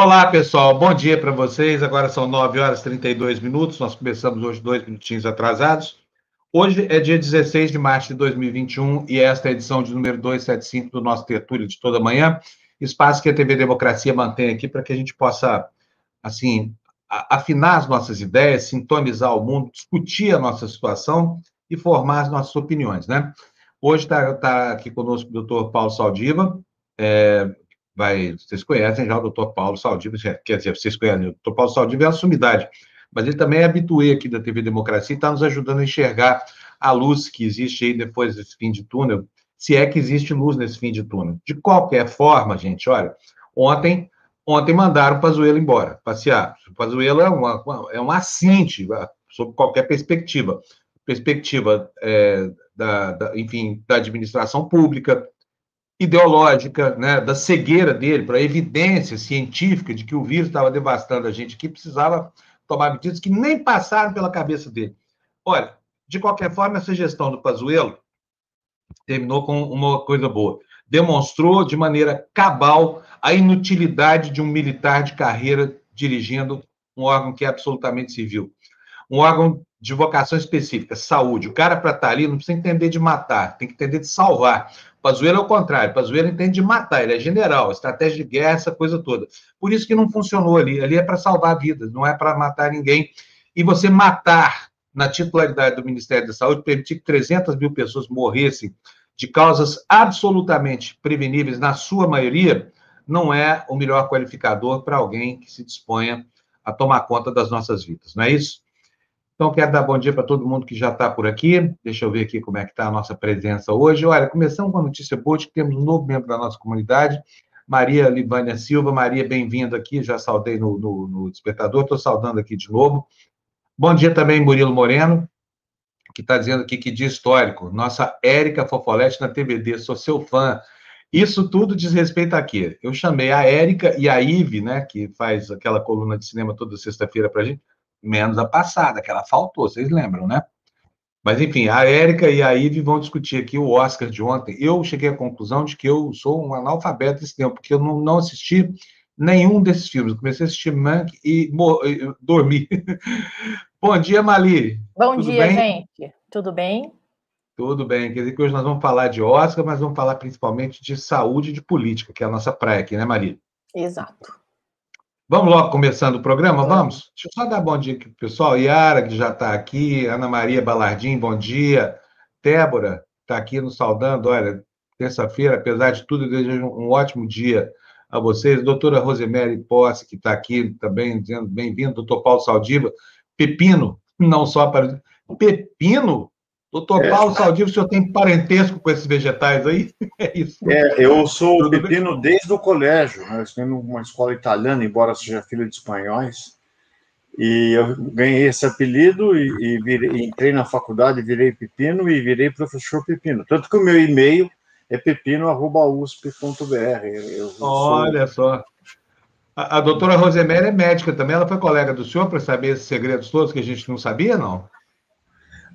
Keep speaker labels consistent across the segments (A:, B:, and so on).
A: Olá, pessoal. Bom dia para vocês. Agora são 9 horas e 32 minutos. Nós começamos hoje dois minutinhos atrasados. Hoje é dia 16 de março de 2021 e esta é a edição de número 275 do nosso tertúlio de toda manhã. Espaço que a TV Democracia mantém aqui para que a gente possa, assim, afinar as nossas ideias, sintonizar o mundo, discutir a nossa situação e formar as nossas opiniões, né? Hoje está tá aqui conosco o doutor Paulo Saldiva, é, vai, vocês conhecem já o doutor Paulo Saldiva, quer dizer, vocês conhecem, o doutor Paulo Saldiva é a sumidade, mas ele também é habituê aqui da TV Democracia e está nos ajudando a enxergar a luz que existe aí depois desse fim de túnel, se é que existe luz nesse fim de túnel. De qualquer forma, gente, olha, ontem ontem mandaram o Pazuello embora, passear. O Pazuello é uma, é um assinte, sob qualquer perspectiva. Perspectiva é, da, da, enfim, da administração pública, ideológica, né, da cegueira dele para a evidência científica de que o vírus estava devastando a gente, que precisava tomar medidas que nem passaram pela cabeça dele. Olha, de qualquer forma, essa gestão do Pazuello terminou com uma coisa boa. Demonstrou de maneira cabal a inutilidade de um militar de carreira dirigindo um órgão que é absolutamente civil. Um órgão de vocação específica, saúde. O cara, para estar tá ali, não precisa entender de matar, tem que entender de salvar. Pazuello é o contrário, Pazuello entende de matar, ele é general, estratégia de guerra, essa coisa toda. Por isso que não funcionou ali. Ali é para salvar vidas, não é para matar ninguém. E você matar na titularidade do Ministério da Saúde, permitir que 300 mil pessoas morressem de causas absolutamente preveníveis, na sua maioria, não é o melhor qualificador para alguém que se disponha a tomar conta das nossas vidas, não é isso? Então, quero dar bom dia para todo mundo que já está por aqui. Deixa eu ver aqui como é que está a nossa presença hoje. Olha, começamos com a notícia boa de que temos um novo membro da nossa comunidade, Maria Libânia Silva. Maria, bem-vinda aqui. Já saudei no, no, no despertador, estou saudando aqui de novo. Bom dia também, Murilo Moreno, que está dizendo aqui que dia histórico. Nossa Érica Fofolete na TVD, sou seu fã. Isso tudo diz respeito a quê? Eu chamei a Érica e a Ive, né, que faz aquela coluna de cinema toda sexta-feira para a gente, menos a passada, que ela faltou, vocês lembram, né? Mas, enfim, a Érica e a Ive vão discutir aqui o Oscar de ontem. Eu cheguei à conclusão de que eu sou um analfabeto desse tempo, porque eu não, não assisti nenhum desses filmes. Eu comecei a assistir Mank e, e dormi. Bom dia, Mali.
B: Bom Tudo dia, bem? gente. Tudo bem?
A: Tudo bem. Quer dizer que hoje nós vamos falar de Oscar, mas vamos falar principalmente de saúde e de política, que é a nossa praia aqui, né, Mali?
B: Exato.
A: Vamos logo começando o programa? Vamos? Deixa eu só dar bom dia aqui para o pessoal. Yara, que já está aqui. Ana Maria Balardim, bom dia. Débora está aqui nos saudando. Olha, terça-feira, apesar de tudo, eu desejo um ótimo dia a vocês. Doutora Rosemary Posse, que está aqui também, dizendo bem-vindo. Doutor Paulo Saldiva. Pepino, não só para. Pepino? Doutor é, Paulo Saldivo, o senhor tem parentesco com esses vegetais aí?
C: É isso. É, eu sou pepino desde o colégio. Né? Eu estou numa escola italiana, embora seja filho de espanhóis. E eu ganhei esse apelido e, e virei, entrei na faculdade, virei pepino e virei professor pepino. Tanto que o meu e-mail é pepino.usp.br.
A: Olha sou... só. A, a doutora Rosemary é médica também. Ela foi colega do senhor para saber esses segredos todos que a gente não sabia, não?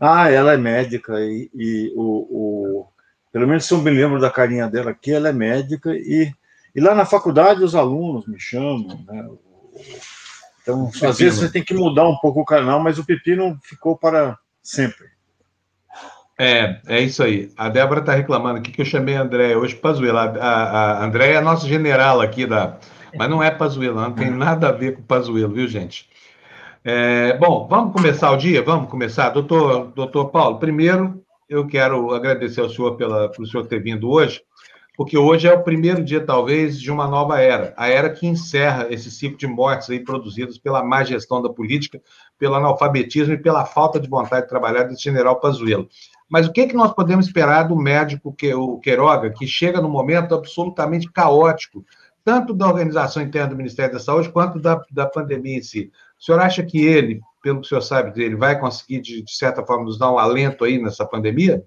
C: Ah, ela é médica e, e o, o, pelo menos se eu me lembro da carinha dela aqui, ela é médica e, e lá na faculdade os alunos me chamam, né? Então, Pepino. às vezes você tem que mudar um pouco o canal, mas o pepino ficou para sempre.
A: É, é isso aí. A Débora está reclamando aqui que eu chamei a Andréia hoje Pazuello. A, a, Andréia é a nossa general aqui da. Mas não é Pazuello, não tem nada a ver com Pazuello, viu, gente? É, bom, vamos começar o dia? Vamos começar? Doutor, doutor Paulo, primeiro eu quero agradecer ao senhor pela, pelo senhor ter vindo hoje, porque hoje é o primeiro dia, talvez, de uma nova era, a era que encerra esse ciclo de mortes aí produzidas pela má gestão da política, pelo analfabetismo e pela falta de vontade de trabalhar desse general Pazuello. Mas o que, é que nós podemos esperar do médico, que, o Queiroga, que chega num momento absolutamente caótico, tanto da organização interna do Ministério da Saúde quanto da, da pandemia em si? O senhor acha que ele, pelo que o senhor sabe dele, vai conseguir, de, de certa forma, nos dar um alento aí nessa pandemia?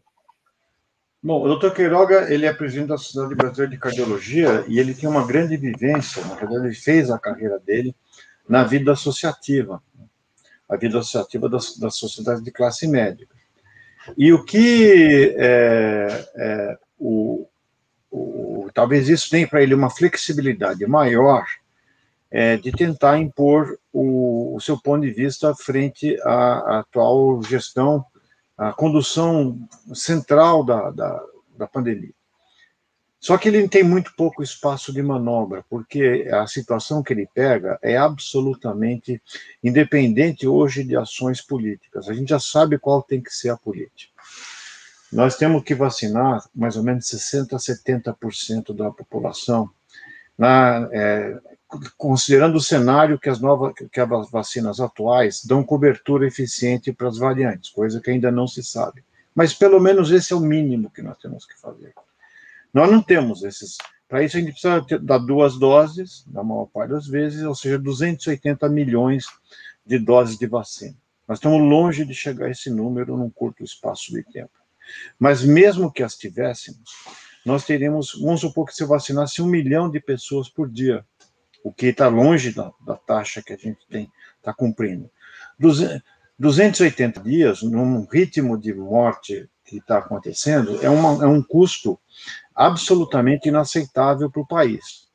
C: Bom, o doutor Queiroga, ele é presidente da Sociedade Brasileira de Cardiologia e ele tem uma grande vivência, na verdade, ele fez a carreira dele na vida associativa, a vida associativa das, das sociedades de classe médica. E o que é, é, o, o, talvez isso tenha para ele uma flexibilidade maior é, de tentar impor o, o, seu ponto de vista frente à, à, atual gestão, à condução central da, da, da pandemia. Só que ele tem muito pouco espaço de manobra, porque a situação que ele pega é absolutamente independente hoje de ações políticas. A gente já sabe qual tem que ser a política. Nós temos que vacinar mais ou menos 60% a 70% da população, na, é, considerando o cenário que as novas que as vacinas atuais dão cobertura eficiente para as variantes, coisa que ainda não se sabe. Mas pelo menos esse é o mínimo que nós temos que fazer. Nós não temos esses. Para isso, a gente precisa ter, dar duas doses, na maior parte das vezes, ou seja, 280 milhões de doses de vacina. Nós estamos longe de chegar a esse número num curto espaço de tempo. Mas mesmo que as tivéssemos, nós teríamos, vamos supor que se vacinasse um milhão de pessoas por dia, o que está longe da, da, taxa que a gente tem, está cumprindo. 280 dias, num ritmo de morte que está acontecendo, é, uma, é um custo absolutamente inaceitável para o país.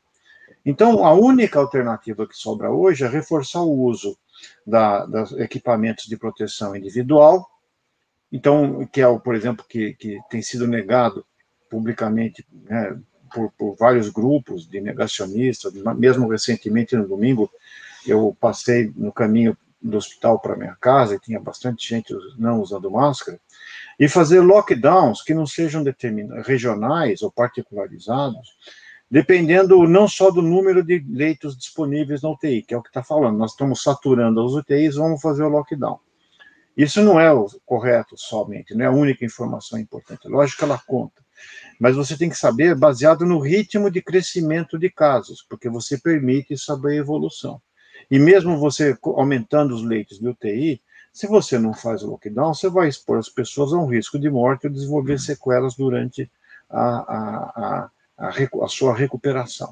C: Então, a única alternativa que sobra hoje é reforçar o uso da, dos equipamentos de proteção individual, então, que é, por exemplo, que, que tem sido negado publicamente né, por, por, vários grupos de negacionistas, mesmo recentemente no domingo, eu passei no caminho do hospital para minha casa e tinha bastante gente não usando máscara, e fazer lockdowns que não sejam regionais ou particularizados, dependendo não só do número de leitos disponíveis na UTI, que é o que está falando, nós estamos saturando as UTIs, vamos fazer o lockdown. Isso não é o correto somente, não é a única informação importante. Lógico que ela conta. Mas você tem que saber baseado no ritmo de crescimento de casos, porque você permite saber a evolução. E mesmo você aumentando os leitos de UTI, se você não faz o lockdown, você vai expor as pessoas a um risco de morte ou desenvolver sequelas durante a, a, a, a, a sua recuperação.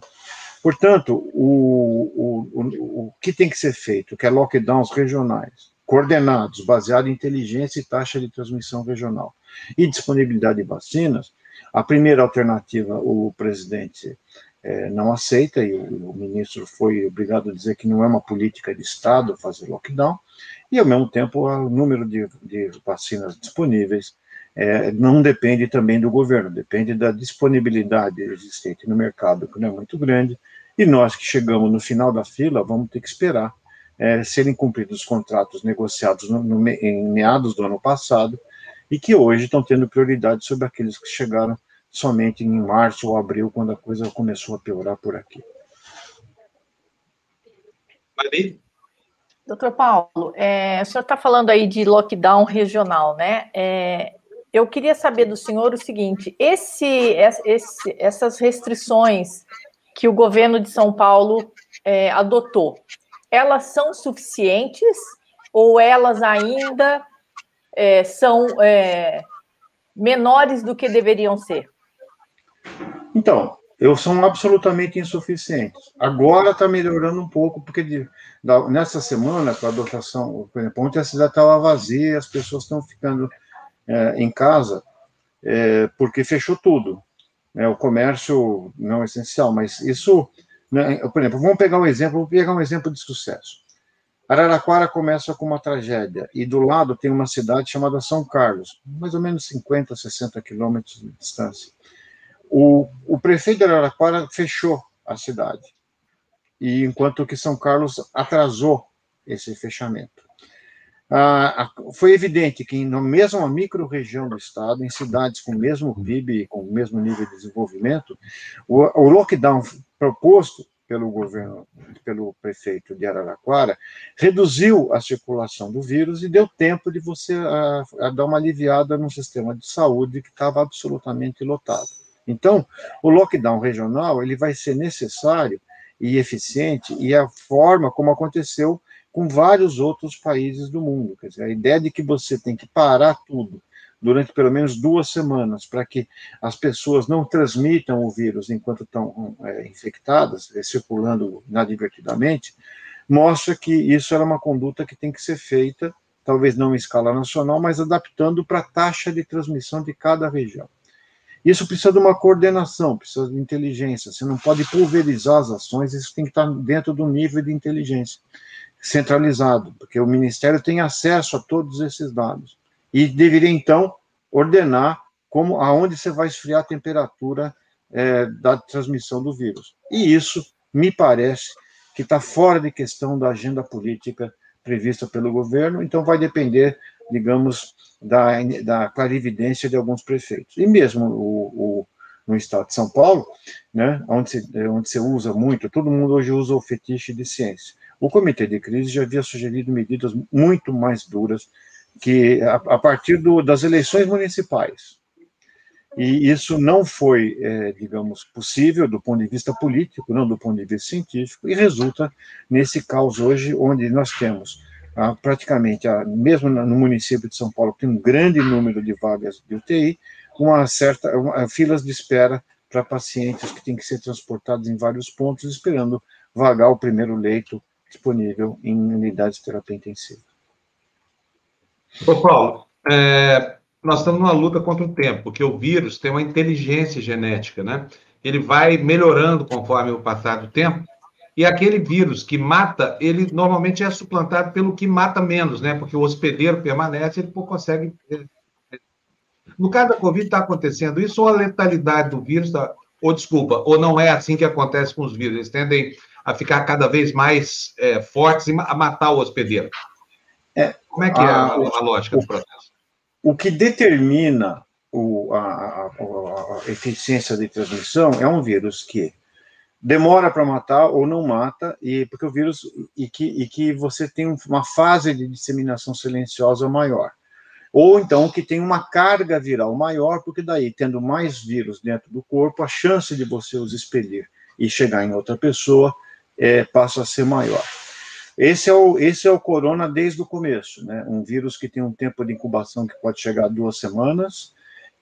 C: Portanto, o, o, o, o que tem que ser feito, que é lockdowns regionais, coordenados, baseado em inteligência e taxa de transmissão regional, e disponibilidade de vacinas, a primeira alternativa, o presidente é, não aceita, e o, o, ministro foi obrigado a dizer que não é uma política de Estado fazer lockdown, e ao mesmo tempo o número de, de vacinas disponíveis é, não depende também do governo, depende da disponibilidade existente no mercado, que não é muito grande, e nós que chegamos no final da fila vamos ter que esperar é, serem cumpridos os contratos negociados no, no, em meados do ano passado, e que hoje estão tendo prioridade sobre aqueles que chegaram somente em março ou abril, quando a coisa começou a piorar por aqui.
B: Maria? Doutor Paulo, é, o senhor está falando aí de lockdown regional, né? É, eu queria saber do senhor o seguinte: esse, esse, essas restrições que o governo de São Paulo é, adotou, elas são suficientes ou elas ainda é, são é, menores do que deveriam ser?
C: Então, eu são absolutamente insuficientes. Agora está melhorando um pouco, porque de, da, nessa semana, com a dotação, por exemplo, ontem a cidade estava vazia, as pessoas estão ficando é, em casa, é, porque fechou tudo. Né, o comércio não é essencial, mas isso, né, por exemplo, vamos pegar um exemplo, vamos pegar um exemplo de sucesso. Araraquara começa com uma tragédia, e do lado tem uma cidade chamada São Carlos, mais ou menos 50, 60 quilômetros de distância o, o prefeito de Araraquara fechou a cidade, e enquanto que São Carlos atrasou esse fechamento. Ah, foi evidente que na mesma micro-região do estado, em cidades com o mesmo PIB, com o mesmo nível de desenvolvimento, o, o lockdown proposto pelo governo, pelo prefeito de Araraquara, reduziu a circulação do vírus e deu tempo de você a, a dar uma aliviada no sistema de saúde que estava absolutamente lotado. Então, o lockdown regional ele vai ser necessário e eficiente e a forma como aconteceu com vários outros países do mundo. Quer dizer, a ideia de que você tem que parar tudo durante pelo menos duas semanas para que as pessoas não transmitam o vírus enquanto estão é, infectadas, é, circulando inadvertidamente, mostra que isso era uma conduta que tem que ser feita, talvez não em escala nacional, mas adaptando para a taxa de transmissão de cada região. Isso precisa de uma coordenação, precisa de inteligência. Você não pode pulverizar as ações, isso tem que estar dentro do nível de inteligência centralizado, porque o Ministério tem acesso a todos esses dados e deveria então ordenar como aonde você vai esfriar a temperatura é, da transmissão do vírus. E isso me parece que está fora de questão da agenda política prevista pelo governo, então vai depender, digamos, da, da clarividência de alguns prefeitos. E mesmo o, o, no estado de São Paulo, né, onde, se, onde se usa muito, todo mundo hoje usa o fetiche de ciência. O comitê de crise já havia sugerido medidas muito mais duras que a, a partir do, das eleições municipais. E isso não foi, é, digamos, possível do ponto de vista político, não do ponto de vista científico, e resulta nesse caos hoje, onde nós temos ah, praticamente, ah, mesmo no município de São Paulo, tem um grande número de vagas de UTI, uma certa uma, filas de espera para pacientes que têm que ser transportados em vários pontos, esperando vagar o primeiro leito disponível em unidades de terapia intensiva.
A: Ô, Paulo, é, nós estamos numa luta contra o tempo, porque o vírus tem uma inteligência genética, né? Ele vai melhorando conforme o passar do tempo, e aquele vírus que mata, ele normalmente é suplantado pelo que mata menos, né? Porque o hospedeiro permanece, ele consegue. No caso da Covid, está acontecendo isso, ou a letalidade do vírus, tá... ou desculpa, ou não é assim que acontece com os vírus, eles tendem a ficar cada vez mais é, fortes e a matar o hospedeiro. É, Como é que a, é a, a lógica o, do processo?
C: O que determina o, a, a, eficiência de transmissão é um vírus que demora para matar ou não mata, e porque o vírus e que, e que você tem uma fase de disseminação silenciosa maior. Ou então que tem uma carga viral maior, porque daí, tendo mais vírus dentro do corpo, a chance de você os expelir e chegar em outra pessoa é, passa a ser maior. Esse é, o, esse é o corona desde o começo, né? Um vírus que tem um tempo de incubação que pode chegar a duas semanas,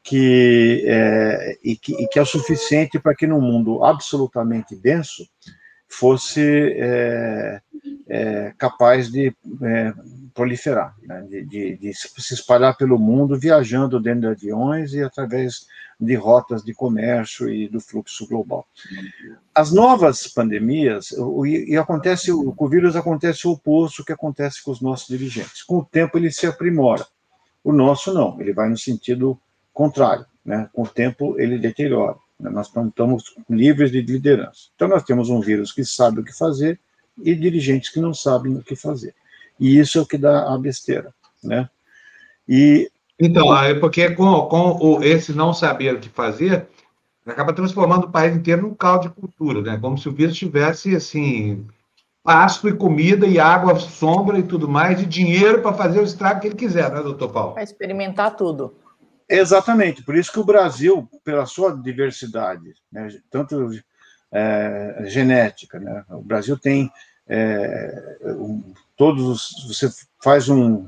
C: que, é, e, que, e que é o suficiente para que num mundo absolutamente denso fosse é, é, capaz de é, proliferar, né? de, de, de, se espalhar pelo mundo, viajando dentro de aviões e através de rotas de comércio e do fluxo global. As novas pandemias, o, e acontece, com o vírus acontece o oposto que acontece com os nossos dirigentes. Com o tempo ele se aprimora. O nosso não, ele vai no sentido contrário. Né? Com o tempo ele deteriora. Né? Nós não estamos livres de liderança. Então nós temos um vírus que sabe o que fazer e dirigentes que não sabem o que fazer. E isso é o que dá a besteira. Né?
A: E então, é porque com, com o, esse não saber o que fazer, acaba transformando o país inteiro num caldo de cultura, né? Como se o vírus tivesse, assim, pasto e comida e água, sombra e tudo mais, e dinheiro para fazer o estrago que ele quiser, né, doutor Paulo?
B: Para experimentar tudo.
C: Exatamente, por isso que o Brasil, pela sua diversidade, né, tanto é, genética, né, o Brasil tem é, um, todos os, você faz um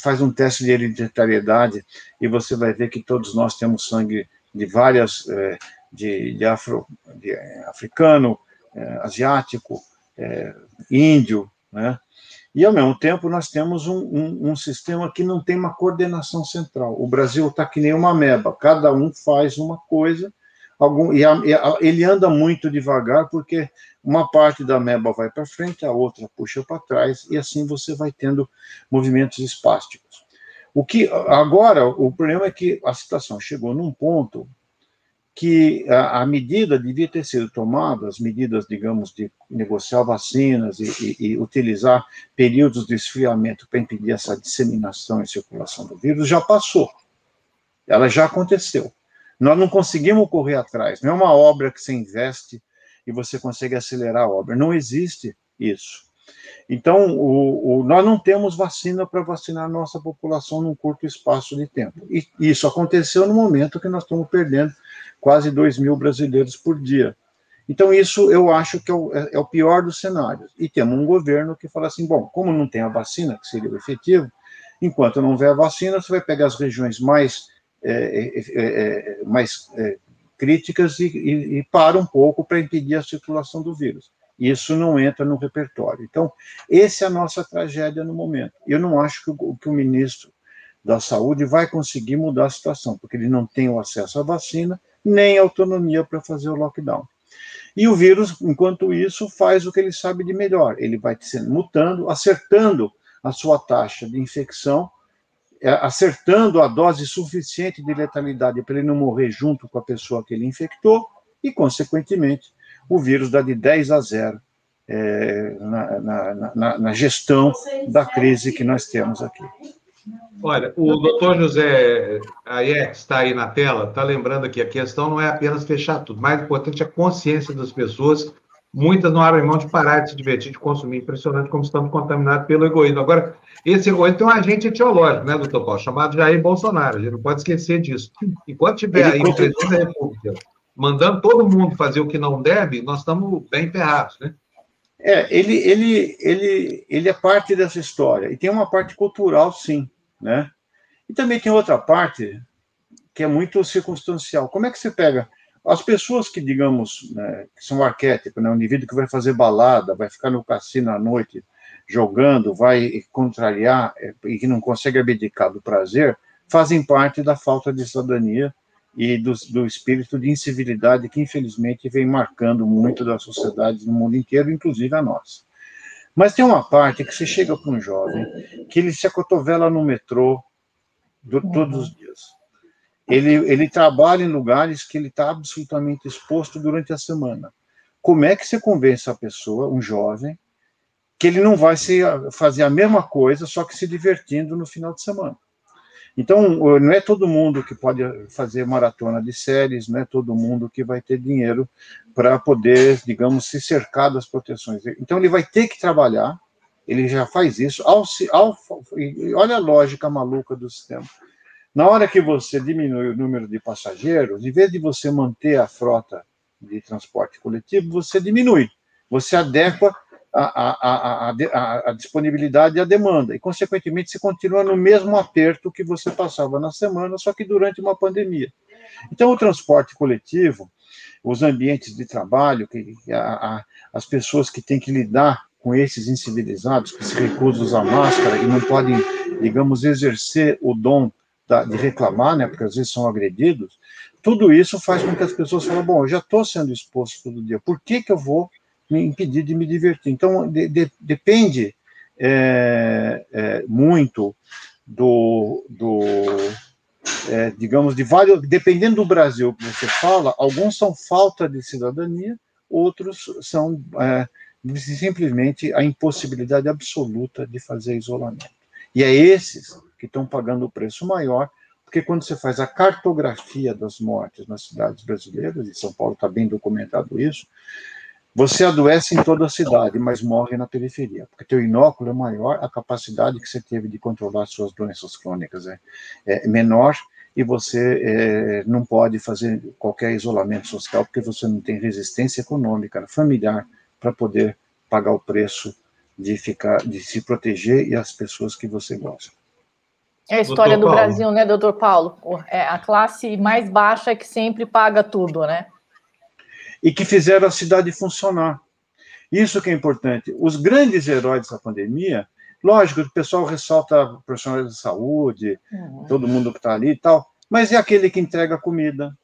C: faz um teste de hereditariedade e você vai ver que todos nós temos sangue de várias, é, de, de, afro, de africano, é, asiático, índio, né? E, ao mesmo tempo, nós temos um, um, um, sistema que não tem uma coordenação central. O Brasil está que nem uma meba, cada um faz uma coisa, algum, e, a, e a, ele anda muito devagar, porque uma parte da meba vai para frente, a outra puxa para trás, e assim você vai tendo movimentos espásticos. O que agora o problema é que a situação chegou num ponto que a, a medida devia ter sido tomada, as medidas, digamos, de negociar vacinas e, e, e utilizar períodos de esfriamento para impedir essa disseminação e circulação do vírus, já passou. Ela já aconteceu. Nós não conseguimos correr atrás. Não é uma obra que você investe e você consegue acelerar a obra. Não existe isso. Então, o, o, nós não temos vacina para vacinar a nossa população num curto espaço de tempo. E isso aconteceu no momento que nós estamos perdendo quase 2 mil brasileiros por dia. Então, isso eu acho que é o, é, é o pior dos cenários. E temos um governo que fala assim: bom, como não tem a vacina, que seria o efetivo, enquanto não houver a vacina, você vai pegar as regiões mais, é, é, é, é mais críticas e, e, e para um pouco para impedir a circulação do vírus. Isso não entra no repertório. Então, essa é a nossa tragédia no momento. Eu não acho que o, que o ministro da saúde vai conseguir mudar a situação, porque ele não tem o acesso à vacina, nem autonomia para fazer o lockdown. E o vírus, enquanto isso, faz o que ele sabe de melhor. Ele vai mutando, acertando a sua taxa de infecção, acertando a dose suficiente de letalidade para ele não morrer junto com a pessoa que ele infectou, e, consequentemente, o vírus dá de 10 a 0 é, na, na, na, na gestão da crise que nós temos aqui.
A: Olha, o doutor José Aiex está aí na tela, está lembrando que a questão não é apenas fechar tudo, mais importante é a consciência das pessoas. Muitas não abrem mão de parar de se divertir, de consumir. Impressionante como estamos contaminados pelo egoísmo. Agora, esse egoísmo tem um agente etiológico, né, doutor Paulo, chamado Jair Bolsonaro. A gente não pode esquecer disso. Enquanto tiver aí o presidente da República mandando todo mundo fazer o que não deve, nós estamos bem ferrados, né?
C: É, ele, ele, ele, ele é parte dessa história. E tem uma parte cultural, sim né? E também tem outra parte que é muito circunstancial. Como é que você pega as pessoas que, digamos, né, que são arquétipos, né, um indivíduo que vai fazer balada, vai ficar no cassino à noite jogando, vai contrariar é, e que não consegue abdicar do prazer, fazem parte da falta de cidadania e do, do espírito de incivilidade que, infelizmente, vem marcando muito das sociedades no mundo inteiro, inclusive a nossa. Mas tem uma parte que você chega para um jovem que ele se acotovela no metrô do, todos os dias. Ele, ele trabalha em lugares que ele está absolutamente exposto durante a semana. Como é que você convence a pessoa, um jovem, que ele não vai se, fazer a mesma coisa, só que se divertindo no final de semana? Então, não é todo mundo que pode fazer maratona de séries, não é todo mundo que vai ter dinheiro para poder, digamos, se cercar das proteções. Então, ele vai ter que trabalhar, ele já faz isso, ao, ao, olha a lógica maluca do sistema. Na hora que você diminui o número de passageiros, em vez de você manter a frota de transporte coletivo, você diminui, você adequa a, a, a, a, disponibilidade e a demanda, e, consequentemente, você continua no mesmo aperto que você passava na semana, só que durante uma pandemia. Então, o transporte coletivo, os ambientes de trabalho, que, as pessoas que têm que lidar com esses incivilizados, que se recusam a usar máscara e não podem, digamos, exercer o dom de reclamar, né, porque às vezes são agredidos, tudo isso faz com que as pessoas falem, bom, eu já estou sendo exposto todo dia, por que, que eu vou me impedir de me divertir. Então, de, de, depende é, é, muito do, do é, digamos, de vários, dependendo do Brasil que você fala, alguns são falta de cidadania, outros são é, simplesmente a impossibilidade absoluta de fazer isolamento. E é esses que estão pagando o preço maior, porque quando você faz a cartografia das mortes nas cidades brasileiras, e São Paulo está bem documentado isso, você adoece em toda a cidade, mas morre na periferia, porque teu inóculo é maior, a capacidade que você teve de controlar suas doenças crônicas é, é menor e você é, não pode fazer qualquer isolamento social porque você não tem resistência econômica, familiar, para poder pagar o preço de ficar, de se proteger e as pessoas que você gosta.
B: É a história do Brasil, né, doutor Paulo? É a classe mais baixa que sempre paga tudo, né?
C: e que fizeram a cidade funcionar. Isso que é importante. Os grandes heróis dessa pandemia, lógico, o pessoal ressalta profissionais de saúde, uhum. todo mundo que está ali e tal, mas é aquele que entrega comida,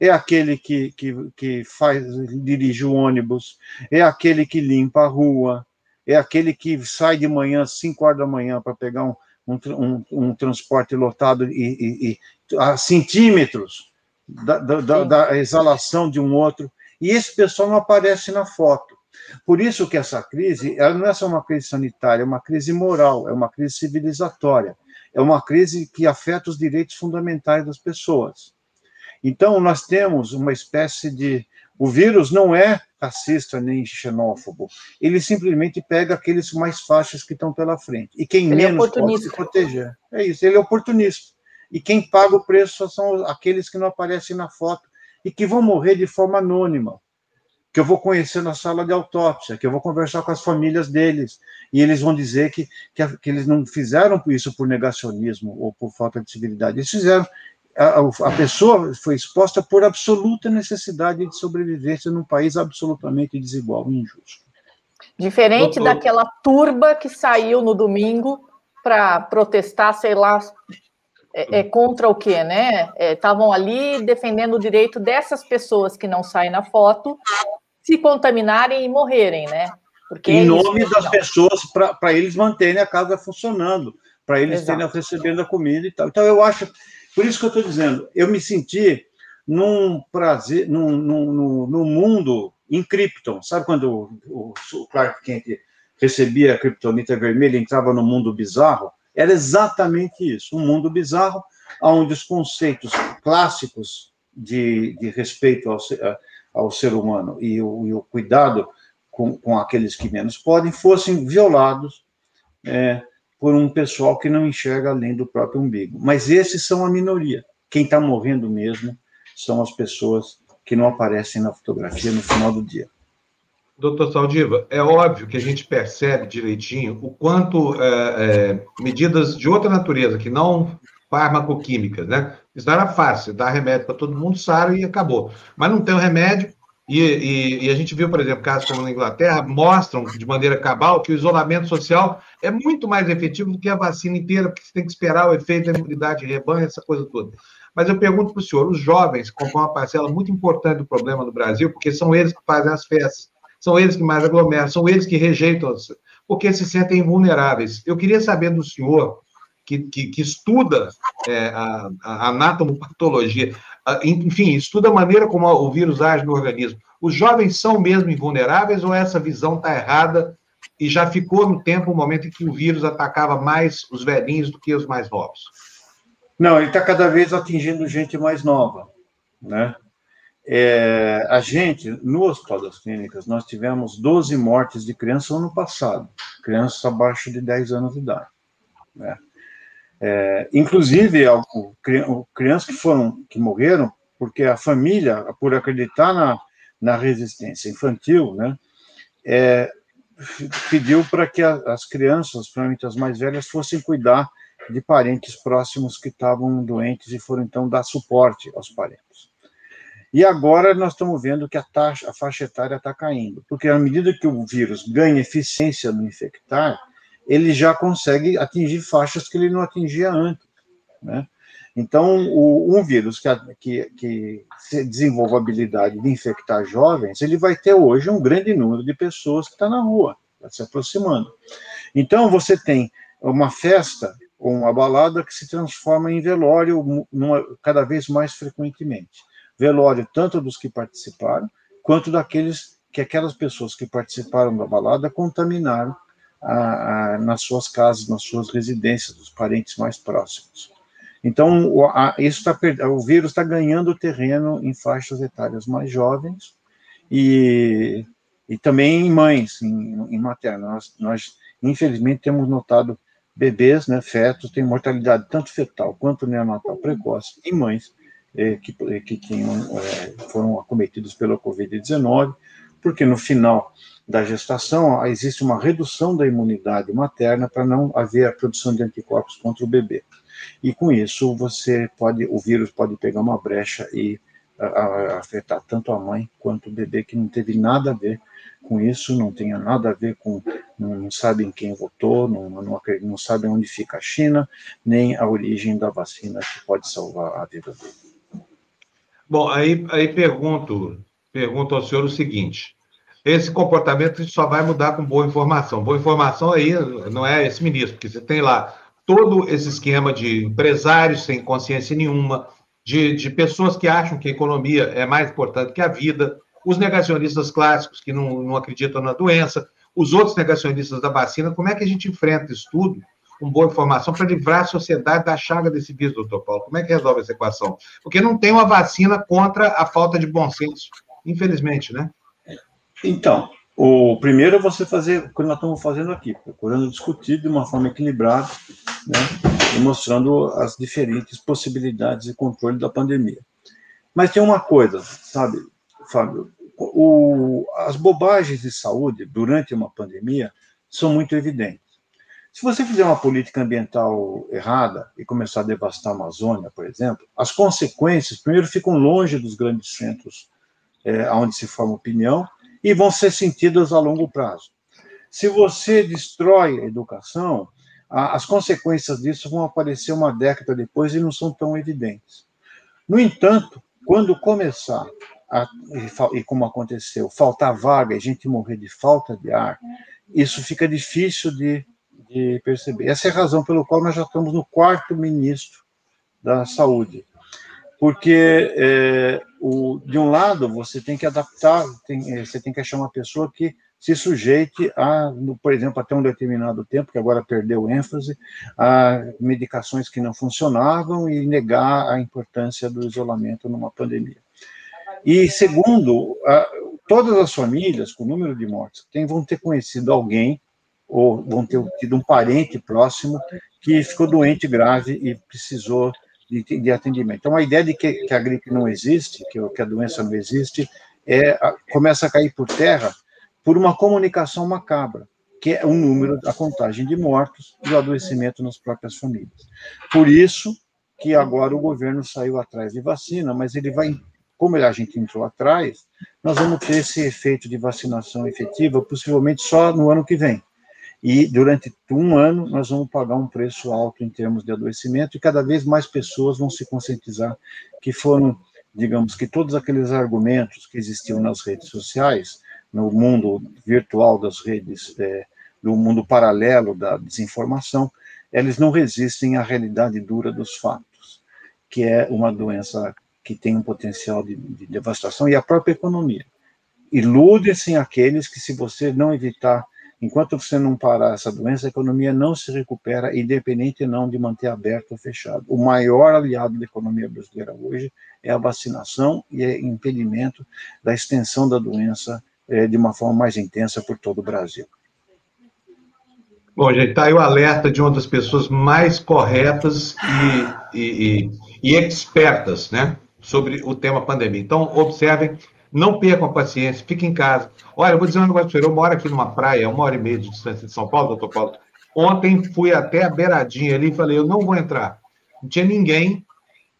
C: é aquele que, que, que faz, dirige o ônibus, é aquele que limpa a rua, é aquele que sai de manhã, às 5 horas da manhã, para pegar um, um, um, um, transporte lotado e, e, e a centímetros da, da, da, exalação de um outro. E esse pessoal não aparece na foto. Por isso que essa crise, ela não é só uma crise sanitária, é uma crise moral, é uma crise civilizatória, é uma crise que afeta os direitos fundamentais das pessoas. Então, nós temos uma espécie de. O vírus não é racista nem xenófobo, ele simplesmente pega aqueles mais fáceis que estão pela frente. E quem ele é menos é pode se proteger. É isso, ele é oportunista. E quem paga o preço são aqueles que não aparecem na foto e que vão morrer de forma anônima, que eu vou conhecer na sala de autópsia, que eu vou conversar com as famílias deles, e eles vão dizer que, que, que eles não fizeram isso por negacionismo ou por falta de civilidade, eles fizeram. A, a pessoa foi exposta por absoluta necessidade de sobrevivência num país absolutamente desigual e injusto.
B: Diferente Doutor... daquela turba que saiu no domingo para protestar, sei lá é, é contra o quê, né? Estavam é, ali defendendo o direito dessas pessoas que não saem na foto se contaminarem e morrerem, né?
C: Porque em nome das pessoas, para eles manterem a casa funcionando, para eles Exato. terem recebendo a comida e tal. Então, eu acho, por isso que eu estou dizendo, eu me senti num prazer, num, num, num mundo em Krypton. Sabe quando o, o Clark Kent recebia a criptonita vermelha e entrava no mundo bizarro? Era exatamente isso, um mundo bizarro, onde os conceitos clássicos de, de respeito ao, ao ser humano e o, e o cuidado com, com, aqueles que menos podem fossem violados é, por um pessoal que não enxerga além do próprio umbigo. Mas esses são a minoria. Quem está morrendo mesmo são as pessoas que não aparecem na fotografia no final do dia.
A: Doutor Saldiva, é óbvio que a gente percebe direitinho o quanto é, é, medidas de outra natureza, que não farmacoquímicas, né? Isso era fácil, dar remédio para todo mundo, sara e acabou. Mas não tem o remédio, e, e, e, a gente viu, por exemplo, casos como na Inglaterra, mostram de maneira cabal que o isolamento social é muito mais efetivo do que a vacina inteira, porque você tem que esperar o efeito da imunidade de rebanho, essa coisa toda. Mas eu pergunto para o senhor: os jovens compõem uma parcela muito importante do problema do Brasil, porque são eles que fazem as festas, são eles que mais aglomeram, são eles que rejeitam, porque se sentem vulneráveis. Eu queria saber do senhor, que, que, que estuda é, a, a anatomopatologia, enfim, estuda a maneira como o vírus age no organismo. Os jovens são mesmo invulneráveis ou essa visão está errada e já ficou no tempo o um momento em que o vírus atacava mais os velhinhos do que os mais novos?
C: Não, ele está cada vez atingindo gente mais nova, né? É, a gente, no Hospital das Clínicas, nós tivemos 12 mortes de criança no ano passado, crianças abaixo de 10 anos de idade. Né? É, inclusive, o, crianças que foram, que morreram, porque a família, por acreditar na, na resistência infantil, né, é, pediu para que a, as crianças, principalmente as mais velhas, fossem cuidar de parentes próximos que estavam doentes e foram então dar suporte aos parentes. E agora nós estamos vendo que a, taxa, a faixa etária está caindo, porque à medida que o vírus ganha eficiência no infectar, ele já consegue atingir faixas que ele não atingia antes, né? Então, o, um vírus que, que, que desenvolve a habilidade de infectar jovens, ele vai ter hoje um grande número de pessoas que está na rua, tá se aproximando. Então, você tem uma festa ou uma balada que se transforma em velório numa, cada vez mais frequentemente. Velório tanto dos que participaram, quanto daqueles que aquelas pessoas que participaram da balada contaminaram a, a, nas suas casas, nas suas residências, dos parentes mais próximos. Então, o, a, isso tá, o vírus está ganhando terreno em faixas etárias mais jovens e, e também em mães, em, em. Nós, nós, infelizmente, temos notado bebês, né, fetos, têm mortalidade tanto fetal quanto neonatal precoce em mães eh, que, eh, que eh, foram acometidos pela Covid-19, porque no final da gestação existe uma redução da imunidade materna para não haver a produção de anticorpos contra o bebê. E com isso você pode, o vírus pode pegar uma brecha e a, a, afetar tanto a mãe quanto o bebê que não teve nada a ver com isso, não tenha nada a ver com, não, não sabem quem votou, não, não, não sabem onde fica a China, nem a origem da vacina que pode salvar a vida dele.
A: Bom, aí, aí pergunto, pergunto ao senhor o seguinte, esse comportamento só vai mudar com boa informação. Boa informação aí não é esse ministro, porque você tem lá todo esse esquema de empresários sem consciência nenhuma, de, de pessoas que acham que a economia é mais importante que a vida, os negacionistas clássicos que não, não acreditam na doença, os outros negacionistas da vacina. Como é que a gente enfrenta isso tudo com boa informação para livrar a sociedade da chaga desse vírus, doutor Paulo? Como é que resolve essa equação? Porque não tem uma vacina contra a falta de bom senso, infelizmente, né?
C: Então, o primeiro é você fazer o que nós estamos fazendo aqui, procurando discutir de uma forma equilibrada, né, e mostrando as diferentes possibilidades de controle da pandemia. Mas tem uma coisa, sabe, Fábio, o, as bobagens de saúde durante uma pandemia são muito evidentes. Se você fizer uma política ambiental errada e começar a devastar a Amazônia, por exemplo, as consequências, primeiro, ficam longe dos grandes centros é, onde se forma opinião, e vão ser sentidas a longo prazo. Se você destrói a educação, as consequências disso vão aparecer uma década depois e não são tão evidentes. No entanto, quando começar, a, e como aconteceu, faltar vaga e a gente morrer de falta de ar, isso fica difícil de, de perceber. Essa é a razão pela qual nós já estamos no quarto ministro da Saúde. Porque, é, o, de um lado, você tem que adaptar, tem, é, você tem que achar uma pessoa que se sujeite a, por exemplo, até um determinado tempo, que agora perdeu ênfase, a medicações que não funcionavam e negar a importância do isolamento numa pandemia. E segundo, a, todas as famílias com número de mortes tem, vão ter conhecido alguém ou vão ter tido um parente próximo que ficou doente grave e precisou de, de atendimento. Então, a ideia de que, que, a gripe não existe, que, que a doença não existe, é, começa a cair por terra por uma comunicação macabra, que é o número, a contagem de mortos e o adoecimento nas próprias famílias. Por isso que agora o governo saiu atrás de vacina, mas ele vai, como a gente entrou atrás, nós vamos ter esse efeito de vacinação efetiva possivelmente só no ano que vem. E durante um ano nós vamos pagar um preço alto em termos de adoecimento e cada vez mais pessoas vão se conscientizar que foram, digamos que todos aqueles argumentos que existiam nas redes sociais no mundo virtual das redes, é, do mundo paralelo da desinformação, eles não resistem à realidade dura dos fatos, que é uma doença que tem um potencial de, de devastação e a própria economia. Iludem-se aqueles que, se você não evitar, enquanto você não parar essa doença, a economia não se recupera, independente não de manter aberto ou fechado. O maior aliado da economia brasileira hoje é a vacinação e é impedimento da extensão da doença é, de uma forma mais intensa por todo o Brasil.
A: Bom, gente, está aí o alerta de uma das pessoas mais corretas e, e, e, e expertas, né, sobre o tema pandemia. Então, observem, não percam a paciência, fiquem em casa. Olha, eu vou dizer um negócio para eu moro aqui numa praia, uma hora e meia de distância de São Paulo, doutor Paulo. Ontem fui até a beiradinha ali e falei, eu não vou entrar. Não tinha ninguém,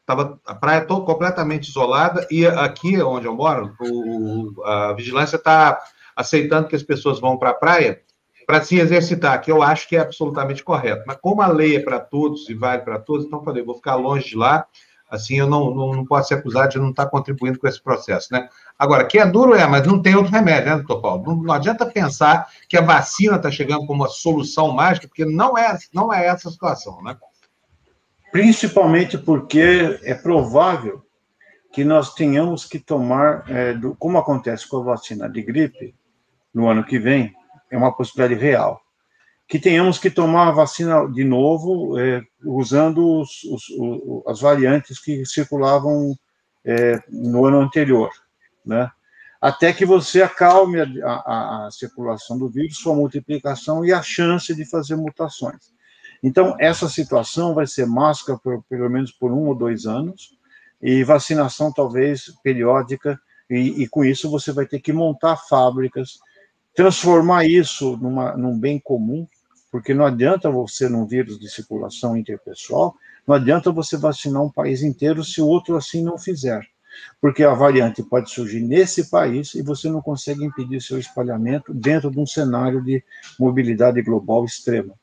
A: Tava a praia toda completamente isolada e aqui onde eu moro, o, a vigilância está aceitando que as pessoas vão para a praia para se exercitar, que eu acho que é absolutamente correto. Mas como a lei é para todos e vale para todos, então falei, vou ficar longe de lá, assim eu não, não, não posso ser acusado de não estar contribuindo com esse processo, né? Agora, que é duro é, mas não tem outro remédio, né, doutor Paulo? Não, não adianta pensar que a vacina está chegando como uma solução mágica, porque não é, não é essa a situação, né?
C: principalmente porque é provável que nós tenhamos que tomar, é, do, como acontece com a vacina de gripe, no ano que vem, é uma possibilidade real, que tenhamos que tomar a vacina de novo, é, usando os, os, os, as variantes que circulavam é, no ano anterior, né? Até que você acalme a, a, a circulação do vírus, sua multiplicação e a chance de fazer mutações. Então, essa situação vai ser máscara por, pelo menos por um ou dois anos, e vacinação talvez periódica, e, e com isso você vai ter que montar fábricas, transformar isso numa, num bem comum, porque não adianta você, num vírus de circulação interpessoal, não adianta você vacinar um país inteiro se o outro assim não fizer. Porque a variante pode surgir nesse país e você não consegue impedir seu espalhamento dentro de um cenário de mobilidade global extrema.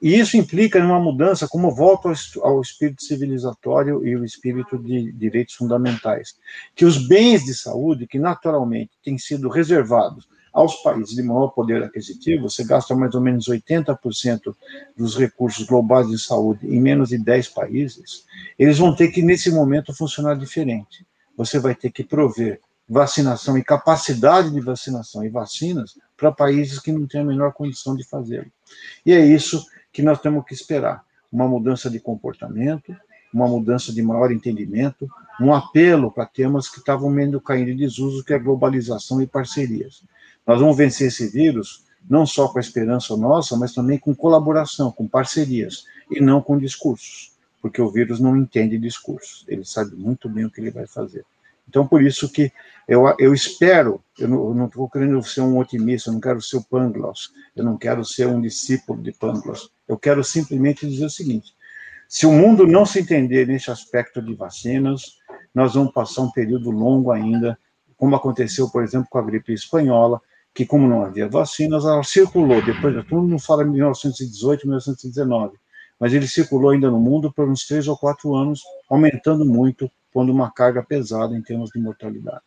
C: E isso implica numa mudança, como volta ao espírito civilizatório e o espírito de direitos fundamentais, que os bens de saúde, que naturalmente têm sido reservados aos países de maior poder aquisitivo, você gasta mais ou menos 80% dos recursos globais de saúde em menos de 10 países, eles vão ter que, nesse momento, funcionar diferente. Você vai ter que prover vacinação e capacidade de vacinação e vacinas para países que não têm a menor condição de fazê-lo. E é isso que nós temos que esperar: uma mudança de comportamento, uma mudança de maior entendimento, um apelo para temas que estavam meio caindo em desuso, que é globalização e parcerias. Nós vamos vencer esse vírus não só com a esperança nossa, mas também com colaboração, com parcerias, e não com discursos, porque o vírus não entende discursos, ele sabe muito bem o que ele vai fazer. Então, por isso que eu, eu espero, eu não estou querendo ser um otimista, eu não quero ser o Pangloss, eu não quero ser um discípulo de Pangloss, eu quero simplesmente dizer o seguinte: se o mundo não se entender nesse aspecto de vacinas, nós vamos passar um período longo ainda, como aconteceu, por exemplo, com a gripe espanhola, que, como não havia vacinas, ela circulou. Depois, todo mundo fala em 1918, 1919, mas ele circulou ainda no mundo por uns três ou quatro anos, aumentando muito, pondo uma carga pesada em termos de mortalidade.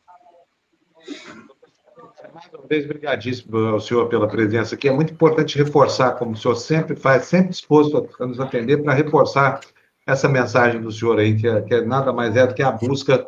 A: Mais uma vez, ao senhor pela presença aqui. É muito importante reforçar, como o senhor sempre faz, sempre disposto a nos atender, para reforçar essa mensagem do senhor aí, que é, que é nada mais é do que a busca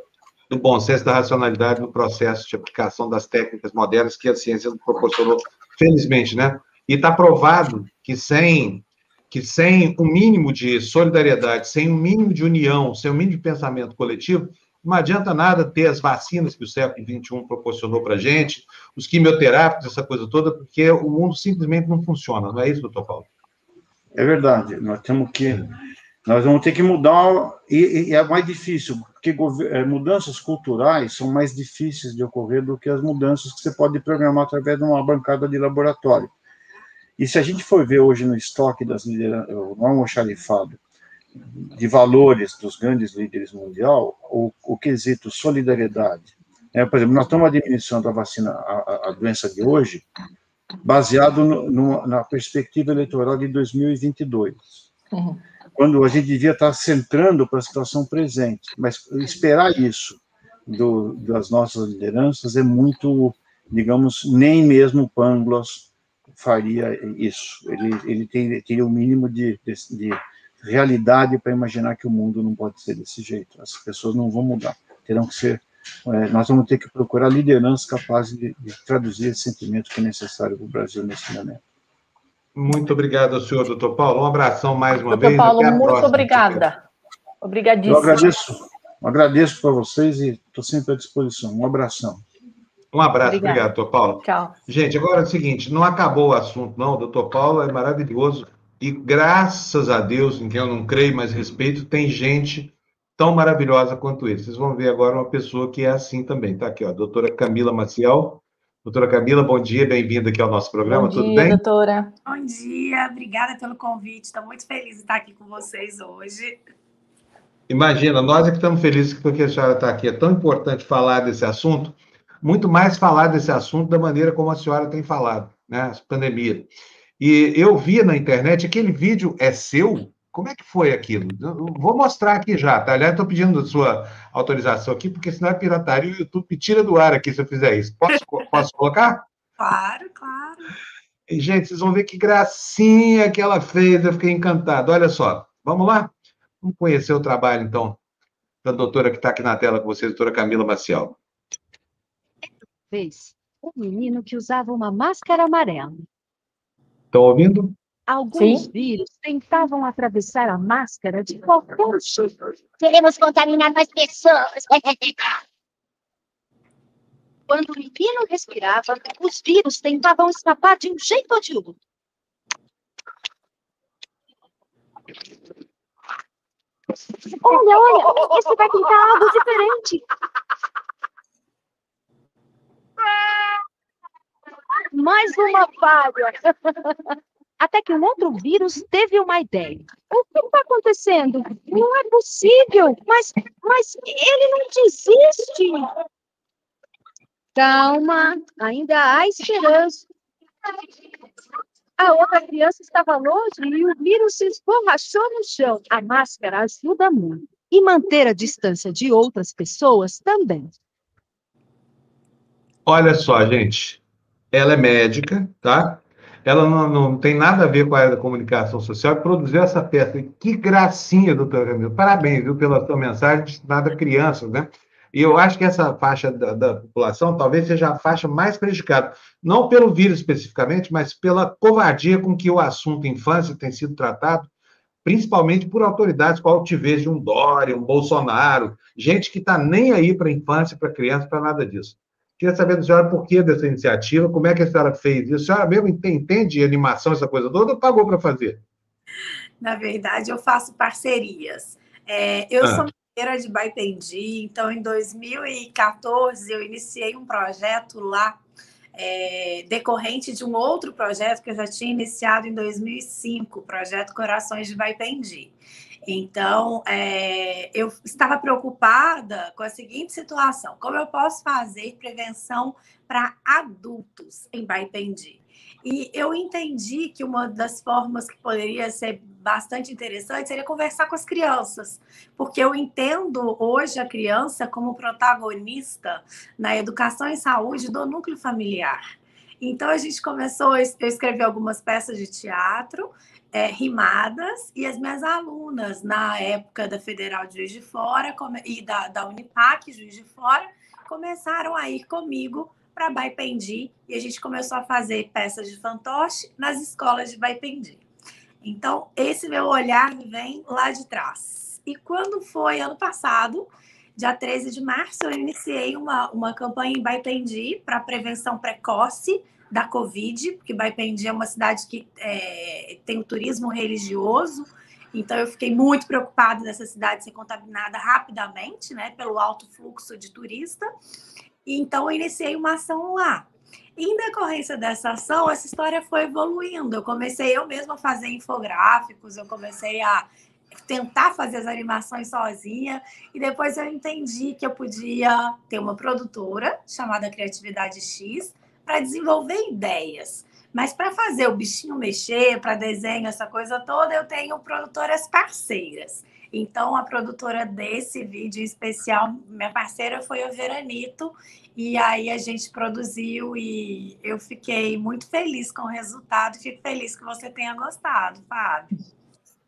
A: do bom senso da racionalidade no processo de aplicação das técnicas modernas que a ciência proporcionou, felizmente, né? E está provado que sem que sem um mínimo de solidariedade, sem um mínimo de união, sem um mínimo de pensamento coletivo, não adianta nada ter as vacinas que o século XXI proporcionou para a gente, os quimioterápicos, essa coisa toda, porque o mundo simplesmente não funciona, não é isso, doutor Paulo?
C: É verdade, nós temos que nós vamos ter que mudar, e, e é mais difícil, porque é, mudanças culturais são mais difíceis de ocorrer do que as mudanças que você pode programar através de uma bancada de laboratório. E se a gente for ver hoje no estoque das lideranças, o almoxarifado, de valores dos grandes líderes mundial, o, o quesito solidariedade. É, por exemplo, nós estamos administrando a vacina, a, a doença de hoje, baseado no, no, na perspectiva eleitoral de 2022. Uhum quando a gente devia estar centrando para a situação presente. Mas esperar isso do, das nossas lideranças é muito, digamos, nem mesmo Pangloss faria isso. Ele, ele tem, teria o um mínimo de, de, de realidade para imaginar que o mundo não pode ser desse jeito. As pessoas não vão mudar. Terão que ser. É, nós vamos ter que procurar lideranças capazes de, de traduzir esse sentimento que é necessário para o Brasil nesse momento.
A: Muito obrigado ao senhor, doutor Paulo. Um abração mais uma
B: doutor
A: vez.
B: Paulo, muito próxima, obrigada. Obrigadíssimo.
C: Eu agradeço, agradeço para vocês e estou sempre à disposição. Um abração.
A: Um abraço, Obrigada. obrigado, doutor Paulo.
B: Tchau.
A: Gente, agora é o seguinte, não acabou o assunto, não. O doutor Paulo é maravilhoso e graças a Deus, em quem eu não creio, mas respeito, tem gente tão maravilhosa quanto ele. Vocês vão ver agora uma pessoa que é assim também. Tá aqui, ó, a doutora Camila Maciel, Doutora Camila, bom dia, bem-vinda aqui ao nosso programa,
B: bom
A: tudo
B: dia,
A: bem?
B: doutora.
D: Bom dia, obrigada pelo convite, estou muito feliz de estar aqui com vocês hoje.
A: Imagina, nós é que estamos felizes porque a senhora está aqui. É tão importante falar desse assunto, muito mais falar desse assunto da maneira como a senhora tem falado, né? A pandemia. E eu vi na internet, aquele vídeo é seu? Como é que foi aquilo? Eu vou mostrar aqui já, tá? Aliás, estou pedindo a sua autorização aqui, porque senão é pirataria e o YouTube me tira do ar aqui se eu fizer isso. Posso, posso colocar?
D: Claro, claro.
A: E, gente, vocês vão ver que gracinha que ela fez, eu fiquei encantado. Olha só, vamos lá? Vamos conhecer o trabalho, então, da doutora que está aqui na tela com vocês, doutora Camila Maciel.
E: Fez um menino que usava uma máscara amarela.
A: Estão ouvindo?
E: Alguns Sim. vírus tentavam atravessar a máscara de qualquer jeito.
F: Queremos contaminar mais pessoas.
E: Quando o menino respirava, os vírus tentavam escapar de um jeito ou de outro.
F: Olha, olha, esse vai tentar algo diferente.
E: Mais uma falha. Até que um outro vírus teve uma ideia. O que está acontecendo? Não é possível, mas, mas ele não desiste. Calma, ainda há esperança. A outra criança estava longe e o vírus se esborrachou no chão. A máscara ajuda muito. E manter a distância de outras pessoas também.
A: Olha só, gente. Ela é médica, tá? Ela não, não, tem nada a ver com a área da comunicação social e produziu essa peça. Que gracinha, doutora Camila. Parabéns, viu, pela sua mensagem destinada a crianças, né? E eu acho que essa faixa da, da, população talvez seja a faixa mais prejudicada, não pelo vírus especificamente, mas pela covardia com que o assunto infância tem sido tratado, principalmente por autoridades como altivez de um Dória, um Bolsonaro, gente que está nem aí para a infância, para criança, para nada disso. Queria saber da senhora por que dessa iniciativa, como é que a senhora fez isso. A senhora mesmo entende animação, essa coisa toda, ou pagou para fazer?
D: Na verdade, eu faço parcerias. É, eu ah. sou mineira de Baipendi, então em 2014 eu iniciei um projeto lá é, decorrente de um outro projeto que eu já tinha iniciado em 2005, o projeto Corações de Vaipendi. Então, é, eu estava preocupada com a seguinte situação: como eu posso fazer prevenção para adultos em Baipendi? E eu entendi que uma das formas que poderia ser bastante interessante seria conversar com as crianças, porque eu entendo hoje a criança como protagonista na educação e saúde do núcleo familiar. Então a gente começou, eu escrevi algumas peças de teatro é, rimadas e as minhas alunas na época da Federal de Juiz de Fora e da, da Unipac Juiz de Fora começaram a ir comigo para Baipendi e a gente começou a fazer peças de fantoche nas escolas de Baipendi. Então, esse meu olhar vem lá de trás. E quando foi ano passado, dia 13 de março, eu iniciei uma, uma campanha em Baipendi para prevenção precoce da Covid, porque Baipendi é uma cidade que é, tem o turismo religioso, então eu fiquei muito preocupada dessa cidade ser contaminada rapidamente, né, pelo alto fluxo de turista. Então, eu iniciei uma ação lá. Em decorrência dessa ação, essa história foi evoluindo. Eu comecei eu mesma a fazer infográficos, eu comecei a tentar fazer as animações sozinha, e depois eu entendi que eu podia ter uma produtora chamada Criatividade X para desenvolver ideias. Mas para fazer o bichinho mexer, para desenho, essa coisa toda, eu tenho produtoras parceiras. Então, a produtora desse vídeo especial, minha parceira foi a Veranito, e aí a gente produziu e eu fiquei muito feliz com o resultado. Fico feliz que você tenha gostado, Fábio.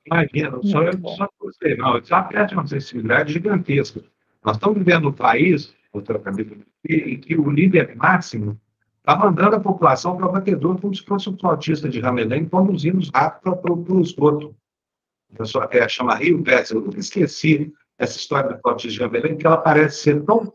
A: Imagina, só, eu, só você, não, isso perde uma sensibilidade gigantesca. Nós estamos vivendo um país, outra em que o líder máximo está mandando a população para o batedor como se fosse um flautista de Ramelém conduzindo os ratos para o esgoto a pessoa até chama Rio Pérez, eu nunca esqueci essa história da Cláudia de Gambelém, que ela parece ser tão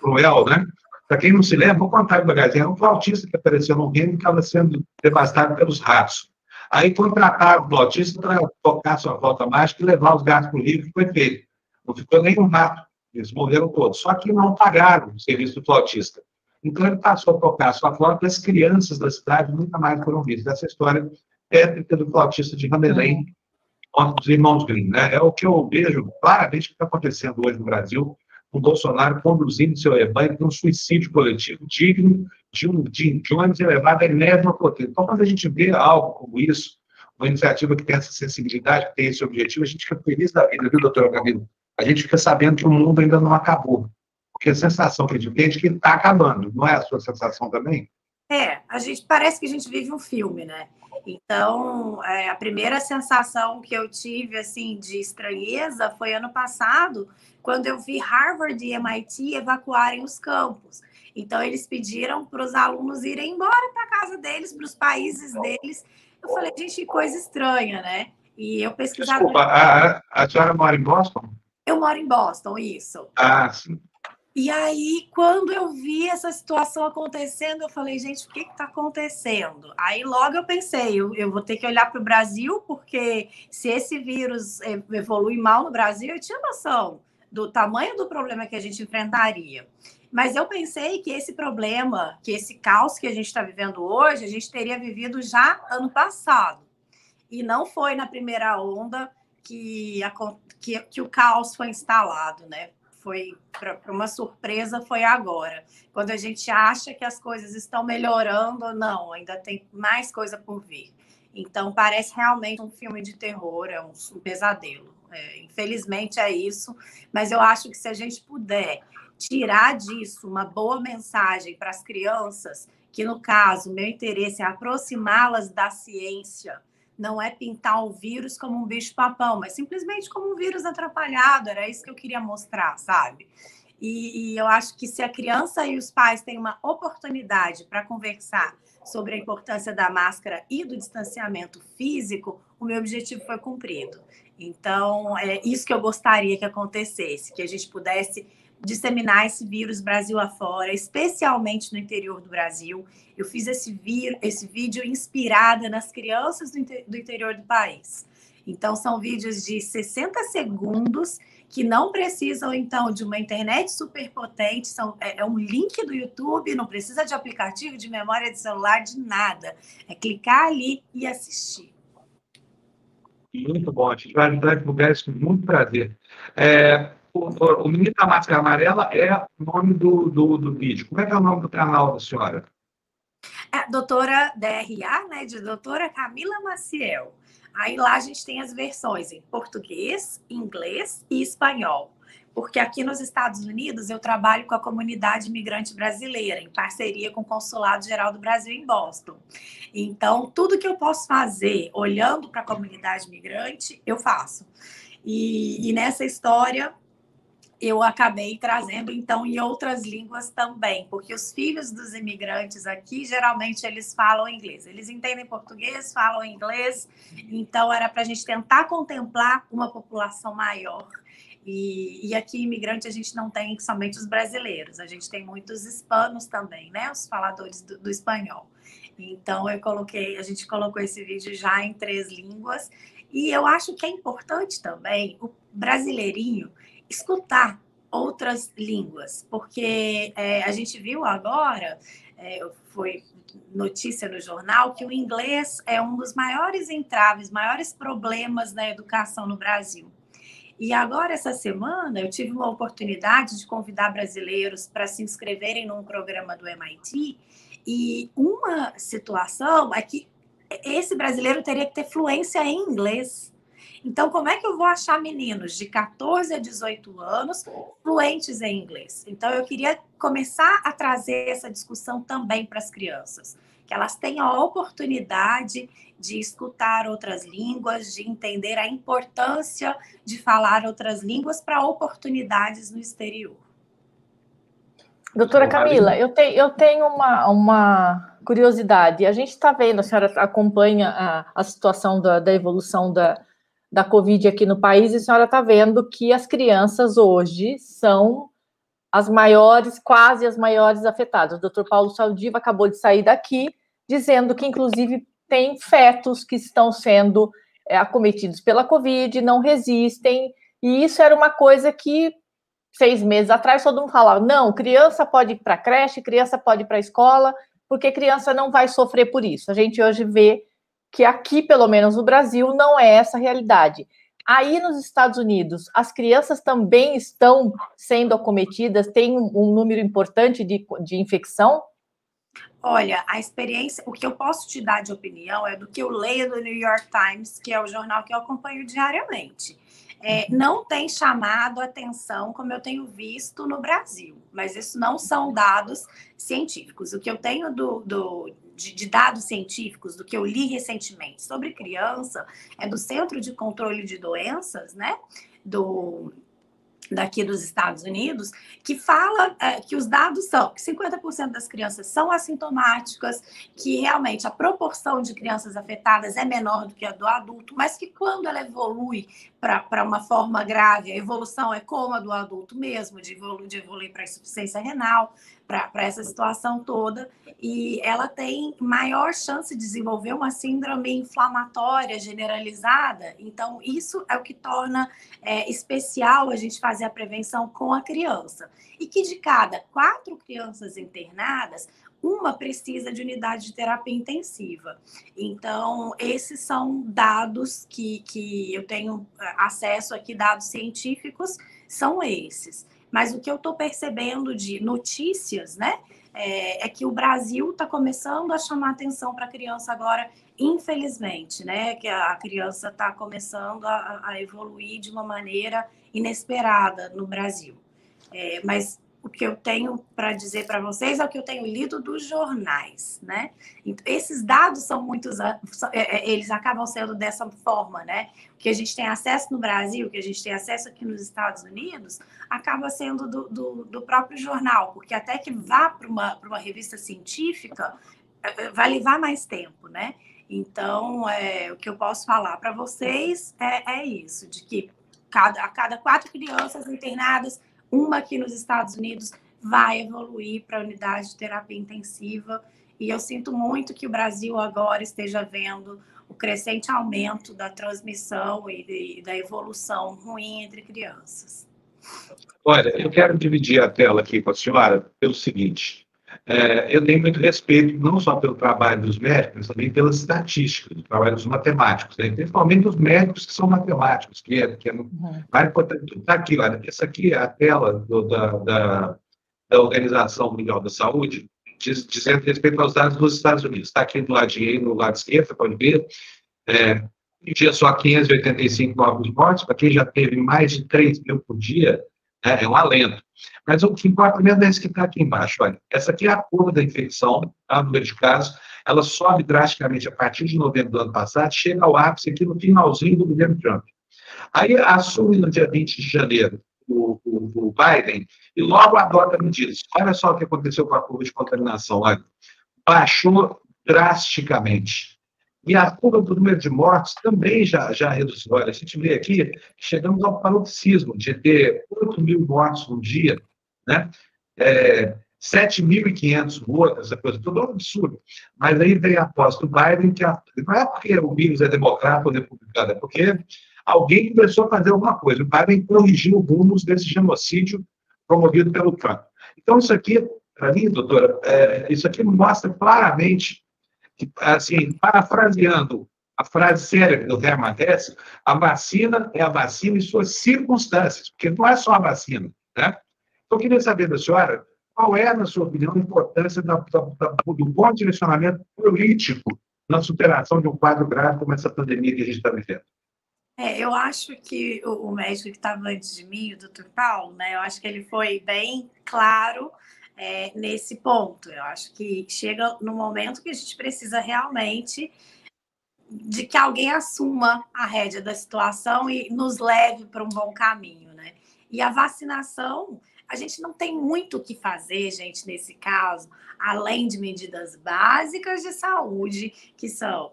A: cruel, né? Para quem não se lembra, vou contar devagarzinho. Era um flautista que apareceu no reino e estava sendo devastado pelos ratos. Aí contrataram o flautista para tocar sua volta mágica e levar os gatos para o rio, que foi feito. Não ficou nenhum rato, eles morreram todos. Só que não pagaram o serviço do flautista. Então ele passou a tocar a sua flauta e as crianças da cidade nunca mais foram vistas. Essa história tétrica do flautista de Ramelém, dos irmãos Green. Né? É o que eu vejo claramente que está acontecendo hoje no Brasil, com Bolsonaro conduzindo seu rebanho para um suicídio coletivo digno de um, de, ônibus elevado à enésima potência. Então, quando a gente vê algo como isso, uma iniciativa que tem essa sensibilidade, que tem esse objetivo, a gente fica feliz da vida, viu, doutora Camilo? A gente fica sabendo que o mundo ainda não acabou. Porque a sensação que a gente tem é de que está acabando. Não é a sua sensação também?
D: É, a gente parece que a gente vive um filme, né? Então, é, a primeira sensação que eu tive assim de estranheza foi ano passado, quando eu vi Harvard e MIT evacuarem os campos. Então, eles pediram para os alunos irem embora para casa deles, para os países deles. Eu falei, gente, que coisa estranha, né? E eu pesquisava.
A: Desculpa, a, a senhora mora em Boston?
D: Eu moro em Boston, isso.
A: Ah, sim.
D: E aí, quando eu vi essa situação acontecendo, eu falei, gente, o que está acontecendo? Aí logo eu pensei, eu, eu vou ter que olhar para o Brasil, porque se esse vírus evolui mal no Brasil, eu tinha noção do tamanho do problema que a gente enfrentaria. Mas eu pensei que esse problema, que esse caos que a gente está vivendo hoje, a gente teria vivido já ano passado. E não foi na primeira onda que, a, que, que o caos foi instalado, né? Foi para uma surpresa foi agora. Quando a gente acha que as coisas estão melhorando, não, ainda tem mais coisa por vir. Então parece realmente um filme de terror, é um, um pesadelo. É, infelizmente é isso, mas eu acho que se a gente puder tirar disso uma boa mensagem para as crianças, que no caso, meu interesse é aproximá-las da ciência, não é pintar o vírus como um bicho-papão, mas simplesmente como um vírus atrapalhado. Era isso que eu queria mostrar, sabe? E, e eu acho que se a criança e os pais têm uma oportunidade para conversar sobre a importância da máscara e do distanciamento físico, o meu objetivo foi cumprido. Então, é isso que eu gostaria que acontecesse, que a gente pudesse disseminar esse vírus Brasil afora, especialmente no interior do Brasil. Eu fiz esse, vir, esse vídeo inspirada nas crianças do, inter, do interior do país. Então, são vídeos de 60 segundos que não precisam, então, de uma internet super potente, são, é, é um link do YouTube, não precisa de aplicativo, de memória de celular, de nada. É clicar ali e assistir.
A: Muito bom, a gente vai divulgar isso com muito prazer. É, o, o Menino da Máscara Amarela é o nome do, do, do vídeo. Como é que é o nome do canal da senhora?
D: É, doutora DRA, né, de doutora Camila Maciel. Aí lá a gente tem as versões em português, inglês e espanhol. Porque aqui nos Estados Unidos eu trabalho com a comunidade imigrante brasileira, em parceria com o Consulado Geral do Brasil em Boston. Então, tudo que eu posso fazer olhando para a comunidade imigrante, eu faço. E, e nessa história, eu acabei trazendo então em outras línguas também, porque os filhos dos imigrantes aqui geralmente eles falam inglês, eles entendem português, falam inglês, então era para a gente tentar contemplar uma população maior. E, e, aqui imigrante a gente não tem somente os brasileiros, a gente tem muitos hispanos também, né? Os faladores do, do espanhol. Então eu coloquei, a gente colocou esse vídeo já em três línguas e eu acho que é importante também o brasileirinho escutar outras línguas, porque é, a gente viu agora, é, foi notícia no jornal, que o inglês é um dos maiores entraves, maiores problemas na educação no Brasil. E agora, essa semana, eu tive uma oportunidade de convidar brasileiros para se inscreverem num programa do MIT, e uma situação é que esse brasileiro teria que ter fluência em inglês. Então, como é que eu vou achar meninos de 14 a 18 anos fluentes em inglês? Então, eu queria começar a trazer essa discussão também para as crianças, que elas tenham a oportunidade de escutar outras línguas, de entender a importância de falar outras línguas para oportunidades no exterior.
B: Doutora Camila, eu tenho, eu tenho uma, uma curiosidade. A gente está vendo, a senhora acompanha a, a situação da, da evolução da, da Covid aqui no país, e a senhora está vendo que as crianças hoje são as maiores, quase as maiores afetadas. O doutor Paulo Saldiva acabou de sair daqui, dizendo que, inclusive, tem fetos que estão sendo é, acometidos pela Covid, não resistem, e isso era uma coisa que seis meses atrás todo mundo falava: não, criança pode ir para a creche, criança pode ir para a escola, porque criança não vai sofrer por isso. A gente hoje vê que aqui, pelo menos no Brasil, não é essa a realidade. Aí nos Estados Unidos, as crianças também estão sendo acometidas, tem um, um número importante de, de infecção?
D: Olha, a experiência, o que eu posso te dar de opinião é do que eu leio no New York Times, que é o jornal que eu acompanho diariamente. É, não tem chamado atenção como eu tenho visto no Brasil, mas isso não são dados científicos. O que eu tenho do, do de, de, dados científicos do que eu li recentemente sobre criança é do Centro de Controle de Doenças, né? Do daqui dos Estados Unidos, que fala é, que os dados são que 50% das crianças são assintomáticas, que realmente a proporção de crianças afetadas é menor do que a do adulto, mas que quando ela evolui para uma forma grave, a evolução é como a do adulto mesmo, de evoluir, de evoluir para insuficiência renal, para essa situação toda, e ela tem maior chance de desenvolver uma síndrome inflamatória generalizada. Então, isso é o que torna é, especial a gente fazer a prevenção com a criança. E que de cada quatro crianças internadas, uma precisa de unidade de terapia intensiva. Então, esses são dados que, que eu tenho é, acesso aqui, dados científicos, são esses. Mas o que eu estou percebendo de notícias, né, é, é, que o Brasil está começando a chamar atenção para a criança agora, infelizmente, né, que a criança está começando a, a, evoluir de uma maneira inesperada no Brasil. É, mas o que eu tenho para dizer para vocês é o que eu tenho lido dos jornais, né? Então, esses dados são muitos, é, é, eles acabam sendo dessa forma, né? O que a gente tem acesso no Brasil, o que a gente tem acesso aqui nos Estados Unidos, acaba sendo do, do, do próprio jornal, porque até que vá para uma, uma revista científica, é, vai levar mais tempo, né? Então, é, o que eu posso falar para vocês é, é isso, de que cada, a cada quatro crianças internadas, uma aqui nos Estados Unidos vai evoluir para a unidade de terapia intensiva. E eu sinto muito que o Brasil agora esteja vendo o crescente aumento da transmissão e da evolução ruim entre crianças.
A: Olha, eu quero dividir a tela aqui com a senhora pelo seguinte. É, eu tenho muito respeito não só pelo trabalho dos médicos, mas também pelas estatísticas, do trabalho dos matemáticos, né? principalmente dos médicos que são matemáticos, que é, que é uhum. Está aqui, olha, essa aqui é a tela do, da, da, da, Organização Mundial da Saúde, diz, dizendo respeito aos dados dos Estados Unidos. Está aqui do ladinho aí, no lado esquerdo, pode ver. É, dia só 585 novos mortes, para quem já teve mais de 3 mil por dia, é, é um alento. Mas o que importa mesmo é esse que está aqui embaixo. Olha, essa aqui é a curva da infecção, tá? número de casos. Ela sobe drasticamente a partir de novembro do ano passado, chega ao ápice aqui no finalzinho do governo Trump. Aí assume no dia 20 de janeiro o, o, o Biden e logo adota medidas. Olha só o que aconteceu com a curva de contaminação. Olha, baixou drasticamente. E a curva do número de mortes também já, já reduziu. Olha, a gente vê aqui, chegamos ao paroxismo de ter 8 mil mortes no dia, né? É, 7.500 mortos, essa coisa, tudo é um absurdo. Mas aí vem a aposta do Biden, que a, não é porque o vírus é democrata ou republicano, é porque alguém começou a fazer alguma coisa. O Biden corrigiu rumos desse genocídio promovido pelo Trump. Então, isso aqui, para mim, doutora, é, isso aqui mostra claramente assim, parafraseando a frase célebre do Hermann Hesse, a vacina é a vacina em suas circunstâncias, porque não é só a vacina, né? Então, eu queria saber da senhora qual é, na sua opinião, a importância da, da, do bom direcionamento político na superação de um quadro grave como essa pandemia que a gente está vivendo.
D: É, eu acho que o, o médico que estava antes de mim, o doutor Paulo, né, eu acho que ele foi bem claro é, nesse ponto. Eu acho que chega no momento que a gente precisa realmente de que alguém assuma a rédea da situação e nos leve para um bom caminho, né? E a vacinação, a gente não tem muito o que fazer, gente, nesse caso, além de medidas básicas de saúde, que são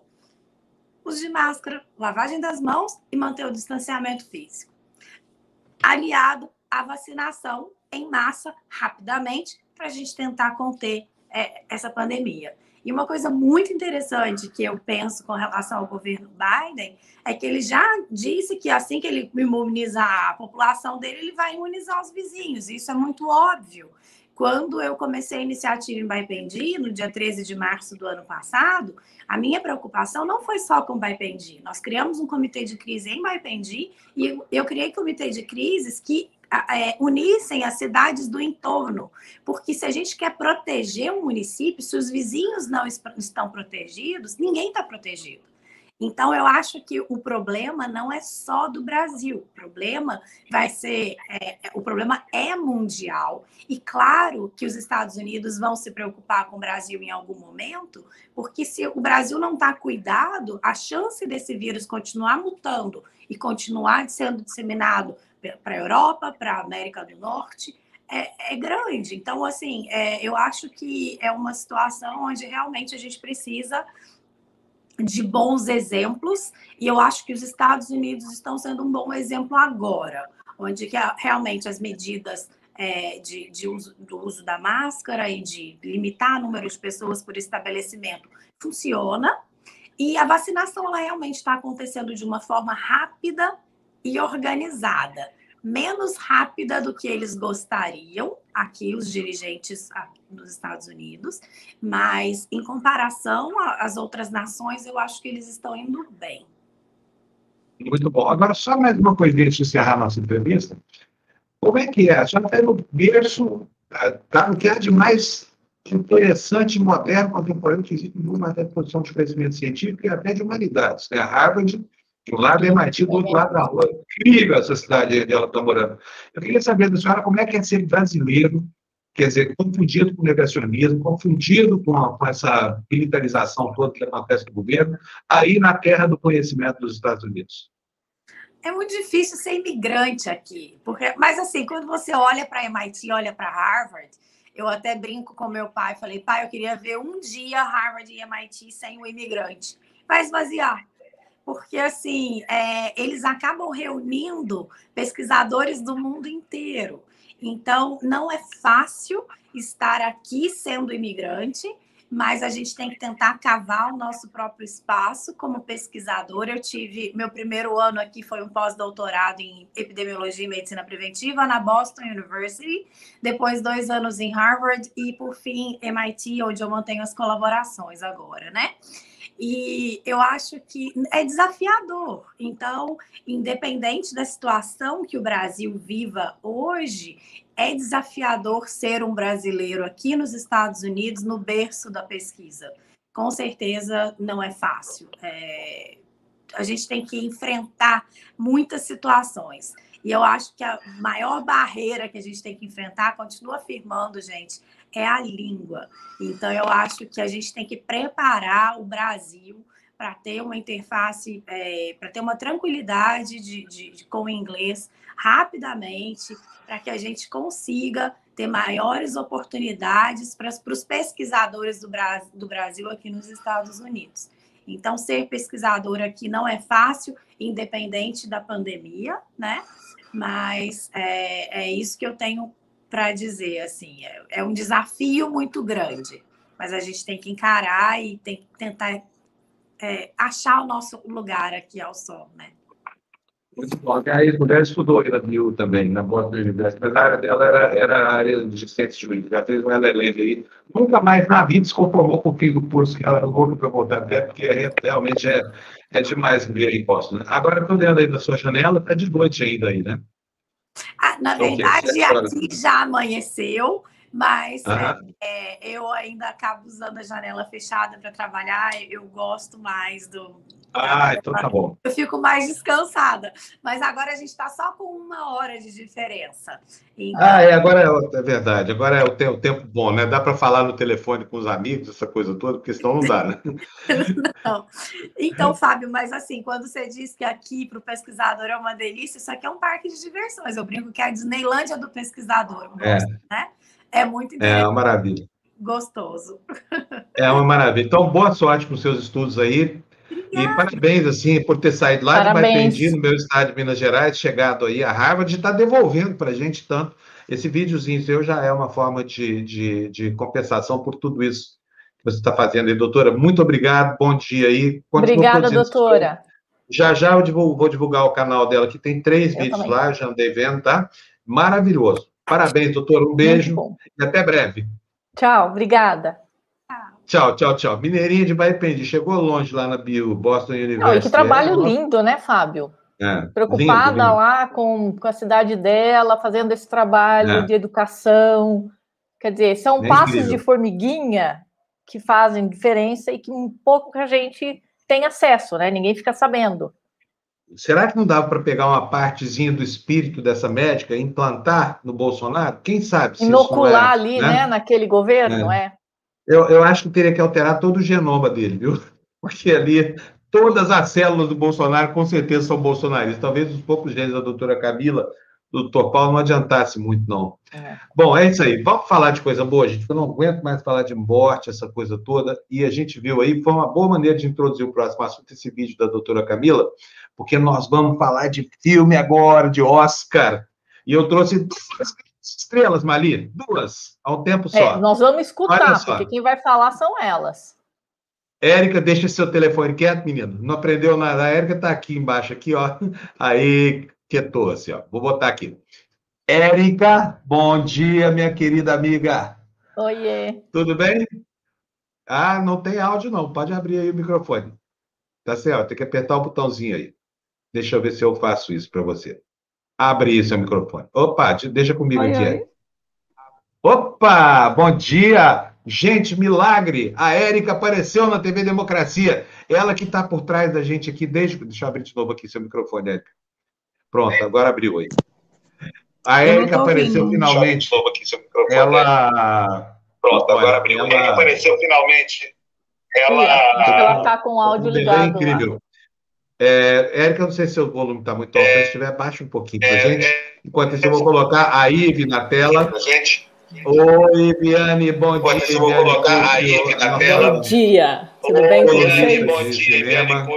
D: uso de máscara, lavagem das mãos e manter o distanciamento físico. Aliado à vacinação em massa rapidamente para a gente tentar conter é, essa pandemia. E uma coisa muito interessante que eu penso com relação ao governo Biden é que ele já disse que assim que ele imunizar a população dele, ele vai imunizar os vizinhos. Isso é muito óbvio. Quando eu comecei a iniciativa em Baipendi, no dia 13 de março do ano passado, a minha preocupação não foi só com Baipendi. Nós criamos um comitê de crise em Baipendi e eu criei comitê de crises que é, unissem as cidades do entorno, porque se a gente quer proteger um município, se os vizinhos não estão protegidos, ninguém está protegido. Então, eu acho que o problema não é só do Brasil, o problema vai ser, é, o problema é mundial. E claro que os Estados Unidos vão se preocupar com o Brasil em algum momento, porque se o Brasil não está cuidado, a chance desse vírus continuar mutando e continuar sendo disseminado para a Europa, para a América do Norte, é, é grande. Então, assim, é, eu acho que é uma situação onde realmente a gente precisa de bons exemplos, e eu acho que os Estados Unidos estão sendo um bom exemplo agora, onde que realmente as medidas é, de, de uso, do uso da máscara e de limitar o número de pessoas por estabelecimento funciona, e a vacinação ela realmente está acontecendo de uma forma rápida e organizada, menos rápida do que eles gostariam, aqui os dirigentes nos Estados Unidos, mas em comparação às outras nações, eu acho que eles estão indo bem.
A: Muito bom. Agora, só mais uma coisinha de encerrar a nossa entrevista. Como é que é? A senhora está no berço, está no que é de mais interessante, moderno, contemporâneo, que existe no mundo de conhecimento científico e até de humanidades. Né? A Harvard de um lado é MIT, do outro lado da rua. Incrível essa cidade onde ela está morando. Eu queria saber da senhora como é que é ser brasileiro, quer dizer, confundido com negacionismo, confundido com, com essa militarização toda que acontece no governo, aí na terra do conhecimento dos Estados Unidos.
D: É muito difícil ser imigrante aqui, porque, mas assim, quando você olha para MIT, olha para Harvard, eu até brinco com meu pai, falei, pai, eu queria ver um dia Harvard e MIT sem o imigrante. Vai esvaziar porque assim é, eles acabam reunindo pesquisadores do mundo inteiro. Então, não é fácil estar aqui sendo imigrante, mas a gente tem que tentar cavar o nosso próprio espaço como pesquisador. Eu tive meu primeiro ano aqui foi um pós-doutorado em epidemiologia e medicina preventiva na Boston University, depois dois anos em Harvard e por fim MIT, onde eu mantenho as colaborações agora, né? E eu acho que é desafiador. Então, independente da situação que o Brasil viva hoje, é desafiador ser um brasileiro aqui nos Estados Unidos, no berço da pesquisa. Com certeza não é fácil. É... A gente tem que enfrentar muitas situações. E eu acho que a maior barreira que a gente tem que enfrentar, continua afirmando, gente, é a língua. Então, eu acho que a gente tem que preparar o Brasil para ter uma interface, é, para ter uma tranquilidade de, de, de, com o inglês rapidamente, para que a gente consiga ter maiores oportunidades para, os pesquisadores do, Brasil, do Brasil aqui nos Estados Unidos. Então, ser pesquisador aqui não é fácil, independente da pandemia, né? Mas é, é isso que eu tenho para dizer, assim, é, é, um desafio muito grande, mas a gente tem que encarar e tem que tentar é, achar o nosso lugar aqui ao sol, né?
A: Muito bom. A ex-mulher estudou na BIU também, na Boston University, mas a área dela era, era a área de ciências jurídicas. Já fez uma LLM aí. Nunca mais na vida se conformou com o curso que ela louca para voltar até, porque realmente é, é demais ver imposto. Né? Agora, estou olhando aí da sua janela, está de noite ainda aí, né?
D: Ah, na verdade, aqui já amanheceu, mas uhum. é, eu ainda acabo usando a janela fechada para trabalhar. Eu gosto mais do.
A: Ah, então tá bom.
D: Eu fico mais descansada. Mas agora a gente está só com uma hora de diferença.
A: Então... Ah, é, agora é, é, verdade. Agora é o tempo, o tempo bom, né? Dá para falar no telefone com os amigos, essa coisa toda, porque senão não dá, né?
D: não. Então, Fábio, mas assim, quando você diz que aqui para o pesquisador é uma delícia, isso aqui é um parque de diversões. Eu brinco que é a Disneylândia do pesquisador.
A: É.
D: Né? É muito
A: interessante. É uma maravilha.
D: Gostoso.
A: É uma maravilha. Então, boa sorte com seus estudos aí. E parabéns, assim, por ter saído lá parabéns. de Baipendi, no meu estado de Minas Gerais, chegado aí a Harvard, de estar tá devolvendo para a gente tanto. Esse videozinho seu já é uma forma de, de, de compensação por tudo isso que você está fazendo aí, doutora. Muito obrigado, bom dia aí.
B: Continua Obrigada, doutora.
A: Já já eu divulgo, vou divulgar o canal dela, que tem três eu vídeos também. lá, já andei vendo, tá? Maravilhoso. Parabéns, doutor. Um beijo e até breve.
B: Tchau, obrigada.
A: Tchau, tchau, tchau. Mineirinha de Baipendi, chegou longe lá na Bio, Boston University. Não,
B: e que trabalho é, lindo, né, Fábio? É, Preocupada lindo, lindo. lá com, com a cidade dela, fazendo esse trabalho é. de educação. Quer dizer, são é passos incrível. de formiguinha que fazem diferença e que um pouco a gente tem acesso, né? Ninguém fica sabendo.
A: Será que não dava para pegar uma partezinha do espírito dessa médica e implantar no Bolsonaro? Quem sabe?
B: Se Inocular é, ali, né? né? naquele governo, é. é.
A: Eu, eu acho que teria que alterar todo o genoma dele, viu? Porque ali todas as células do Bolsonaro com certeza são bolsonaristas. Talvez os poucos genes da doutora Camila, do doutor Paulo, não adiantasse muito, não. É. Bom, é isso aí. Vamos falar de coisa boa, gente. Eu não aguento mais falar de morte, essa coisa toda. E a gente viu aí, foi uma boa maneira de introduzir o próximo assunto, esse vídeo da doutora Camila, porque nós vamos falar de filme agora, de Oscar. E eu trouxe duas estrelas, Mali, duas, ao tempo só.
B: É, nós vamos escutar, porque quem vai falar são elas.
A: Érica, deixa seu telefone quieto, menino. Não aprendeu nada. A Érica está aqui embaixo, aqui, ó. Aí, quietou, assim, ó. Vou botar aqui. Érica, bom dia, minha querida amiga.
B: Oiê.
A: Tudo bem? Ah, não tem áudio, não. Pode abrir aí o microfone. Tá certo, tem que apertar o botãozinho aí. Deixa eu ver se eu faço isso para você. Abre aí seu microfone. Opa, deixa comigo aqui. Opa, bom dia! Gente, milagre! A Érica apareceu na TV Democracia. Ela que está por trás da gente aqui desde. Deixa eu abrir de novo aqui seu microfone, Érica. Pronto, agora abriu aí. A Érica apareceu ouvindo. finalmente. De novo aqui seu microfone. Ela. Pronto, agora abriu. Ela... A Érica apareceu finalmente.
B: Ela. Ela está com o áudio é ligado. É
A: incrível. Lá. É, Érica, não sei se o volume está muito alto, se estiver, baixa um pouquinho para a é, gente. É. Enquanto isso, eu vou colocar a Ive na tela. Gente. Oi, Viane, bom Enquanto dia. Isso, eu vou colocar a Ive na tela.
B: Bom dia. Tudo bem com vocês?
A: Bom dia, Viane.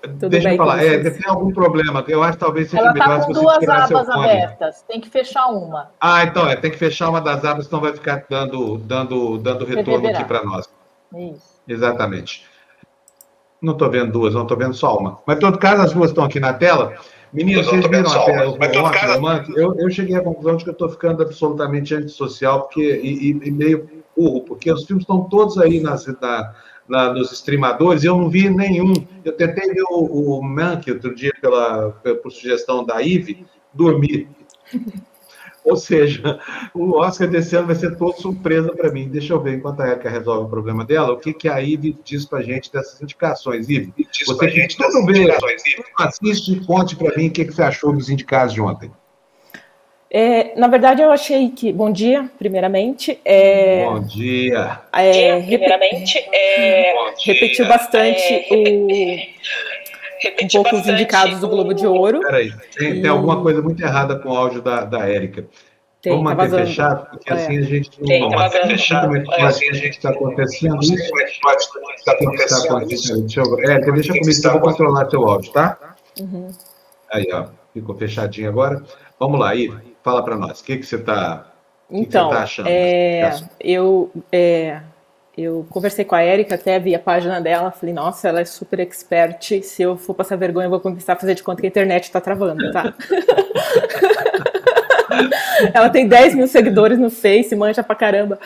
B: Tudo
A: Deixa
B: bem
A: eu falar, é, tem algum problema. Eu acho que talvez seja
B: Ela
A: melhor
B: está
A: se
B: com
A: você
B: duas abas abertas. Tem que fechar uma.
A: Ah, então, é, tem que fechar uma das abas, senão vai ficar dando, dando, dando retorno aqui para nós.
B: Isso.
A: Exatamente. Não estou vendo duas, não estou vendo só uma. Mas, em todo caso, as duas estão aqui na tela. Meninos,
G: não
A: vocês viram até
G: uma.
A: o
G: Mas, em todo
A: ontem,
G: caso-
A: o Mank? eu, eu cheguei à conclusão de que eu estou ficando absolutamente antissocial porque, e, e- e meio burro, porque os filmes estão todos aí nas, na, na- nos streamadores e eu não vi nenhum. Eu tentei ver o, o Mank outro dia pela, por sugestão da Ive, dormi. Ou seja, o Oscar desse ano vai ser todo surpresa para mim. Deixa eu ver, enquanto a Erika resolve o problema dela, o que, que a Ive diz para gente dessas indicações. Ive,
G: Diz
A: você
G: pra
A: que
G: gente
A: tudo vê, assiste e conte para mim o que, que você achou dos indicados de ontem.
H: É, na verdade, eu achei que. Bom dia, primeiramente. É,
A: Bom dia.
H: é,
I: primeiramente, é,
G: Bom dia.
H: repetiu bastante
I: é,
H: o, um pouco os indicados do Globo de Ouro.
A: Peraí, tem, tem
H: E-
A: alguma coisa muito errada com o áudio da, da Érica.
H: Tem,
A: Vamos
H: tá
A: manter
H: vazando.
A: fechado, porque
H: É.
A: assim a gente não
I: Tem, tá
A: é
G: É,
A: pode-
G: assim a gente
A: está acontecendo isso.
G: É
A: está
G: acontecendo?
A: Deixa eu, Érica, deixa comigo eu vou controlar seu áudio, tá?
H: Uhum.
A: Aí, ó, ficou fechadinho agora. Vamos lá, Ive, fala para nós. O que, que você está que que
H: Então,
A: você tá achando
H: é, eu, é, eu conversei com a Erika, até vi a página dela, falei, nossa, ela é super expert, se eu for passar vergonha, eu vou começar a fazer de conta que a internet está travando, tá? ela tem 10 mil seguidores no Face, manja pra caramba.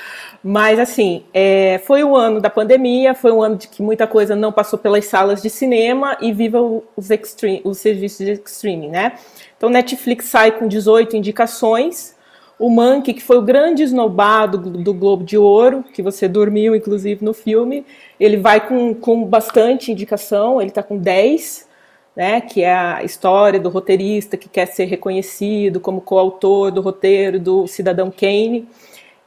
H: Mas, assim, é, foi um ano da pandemia, foi um ano de que muita coisa não passou pelas salas de cinema e viva os, extreme, os serviços de streaming, né? Então, Netflix sai com 18 indicações, o Monkey, que foi o grande esnobado do do Globo de Ouro, que você dormiu, inclusive, no filme, ele vai com, com bastante indicação, ele está com 10, né, que é a história do roteirista que quer ser reconhecido como coautor do roteiro do Cidadão Kane,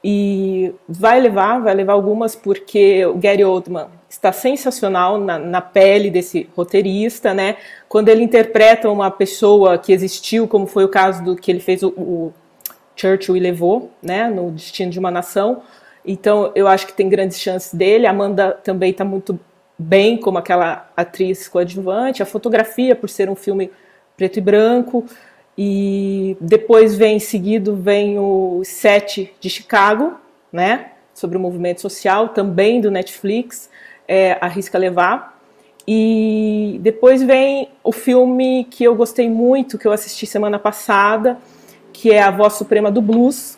H: e vai levar, vai levar algumas, porque o Gary Oldman está sensacional na, na pele desse roteirista, né, quando ele interpreta uma pessoa que existiu, como foi o caso do que ele fez o, o Churchill e levou, né, no Destino de uma Nação. Então, eu acho que tem grandes chances dele. Amanda também está muito bem como aquela atriz coadjuvante. A fotografia, por ser um filme preto e branco. E depois vem, seguido, vem o Sete de Chicago, né, sobre o movimento social, também do Netflix, é, Arrisca Levar. E depois vem o filme que eu gostei muito, que eu assisti semana passada, que é A Voz Suprema do Blues,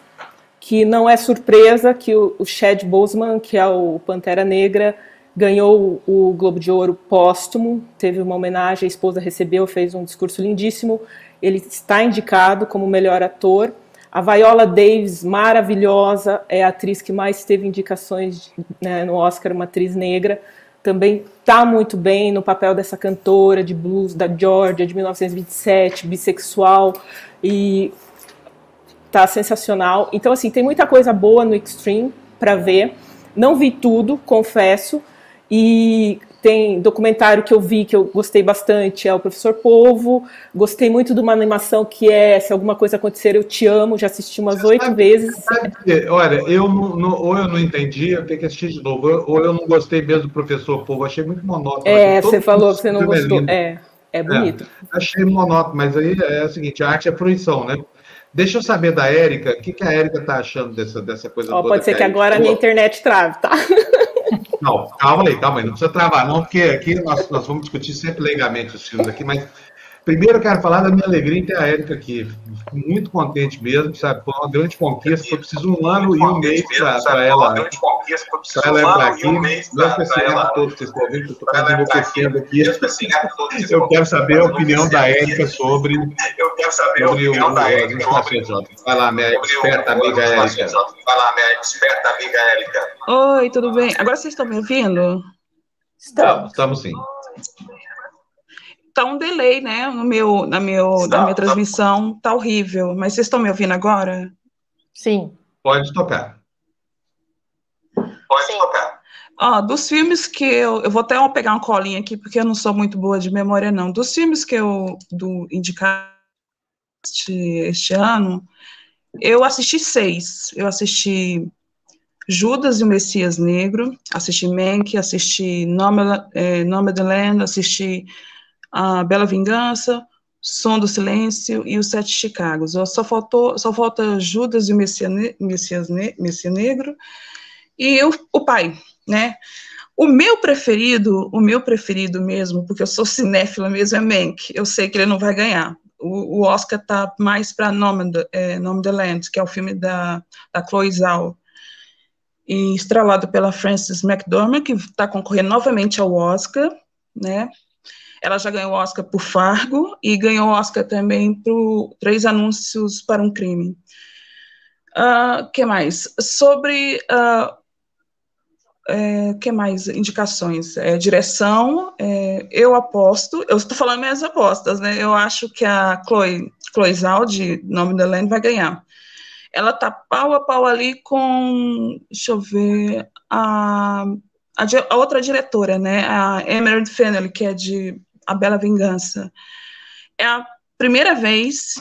H: que não é surpresa que o, Chad Boseman, que é o Pantera Negra, ganhou o Globo de Ouro póstumo, teve uma homenagem, a esposa recebeu, fez um discurso lindíssimo, ele está indicado como melhor ator. A Viola Davis, maravilhosa, é a atriz que mais teve indicações né, no Oscar, uma atriz negra, também está muito bem no papel dessa cantora de blues da Georgia, de 1927, bissexual, e tá sensacional. Então, assim, tem muita coisa boa no Extreme para ver. Não vi tudo, confesso. E tem documentário que eu vi que eu gostei bastante, é o Professor Polvo. Gostei muito de uma animação que é Se Alguma Coisa Acontecer, Eu Te Amo. Já assisti umas oito vezes.
A: Sabe que, olha, eu não, não- ou eu não entendi, eu tenho que assistir de novo, ou- eu não gostei mesmo do professor Povo, achei muito monótono.
H: É, você falou que você não
A: é
H: gostou.
A: lindo.
H: É, é bonito.
A: Achei monótono, mas aí é o seguinte, a arte é fruição, né? Deixa eu saber da Érica, o que, que a Érica tá achando dessa, dessa coisa
H: Ó,
A: toda?
H: pode ser que
A: a
H: agora a minha internet trave, tá?
A: Não, calma aí, calma aí, não precisa travar, não, porque aqui nós, nós vamos discutir sempre leigamente os filmes aqui, mas primeiro eu quero falar da minha alegria em ter a Érica aqui. Fico muito contente mesmo, sabe? Foi uma grande conquista, foi preciso um ano e um mês para ela. Para ela entrar aqui, mesmo com esse neto todo que vocês estão que eu estou quase enlouquecendo aqui. Eu quero saber a opinião da Érica sobre,
G: Eu quero saber a opinião da Érica sobre.
A: Vai lá, minha esperta amiga Érica.
G: Vai lá, minha esperta amiga Érica.
I: Oi, tudo bem? Agora vocês estão me ouvindo?
A: Estamos, estamos sim.
I: Tá um delay, né? No meu, na, meu, na minha transmissão, tá horrível. Mas vocês estão me ouvindo agora?
B: Sim.
A: Pode tocar.
G: Pode tocar.
I: Ó, dos filmes que eu. Eu vou até pegar uma colinha aqui, porque eu não sou muito boa de memória, não. Dos filmes que eu do indicar este, este ano, eu assisti seis. Eu assisti Judas e o Messias Negro, assisti Mank, assisti Nomad, eh, Nomadland, assisti A Bela Vingança, Som do Silêncio e Os Sete Chicagos. Só, faltou, só falta Judas e o Messias, Messias, Messias Negro e o, o Pai, né? O meu preferido, o meu preferido mesmo, porque eu sou cinéfila mesmo, é Mank. Eu sei que ele não vai ganhar. O, o Oscar tá mais para Nome, é, Nome the Land, que é o filme da, da Chloe Zhao, e estrelado pela Frances McDormand, que está concorrendo novamente ao Oscar, né? Ela já ganhou Oscar por Fargo e ganhou Oscar também por Três Anúncios para um Crime. Uh, que mais? Sobre uh, é, que mais indicações? É, direção, é, eu aposto, eu estou falando minhas apostas, né? Eu acho que a Chloe, Chloe Zhao, de Nome da Land, vai ganhar. Ela tá pau a pau ali com, deixa eu ver, a, a, a outra diretora, né? A Emerald Fennell, que é de A Bela Vingança. É a primeira vez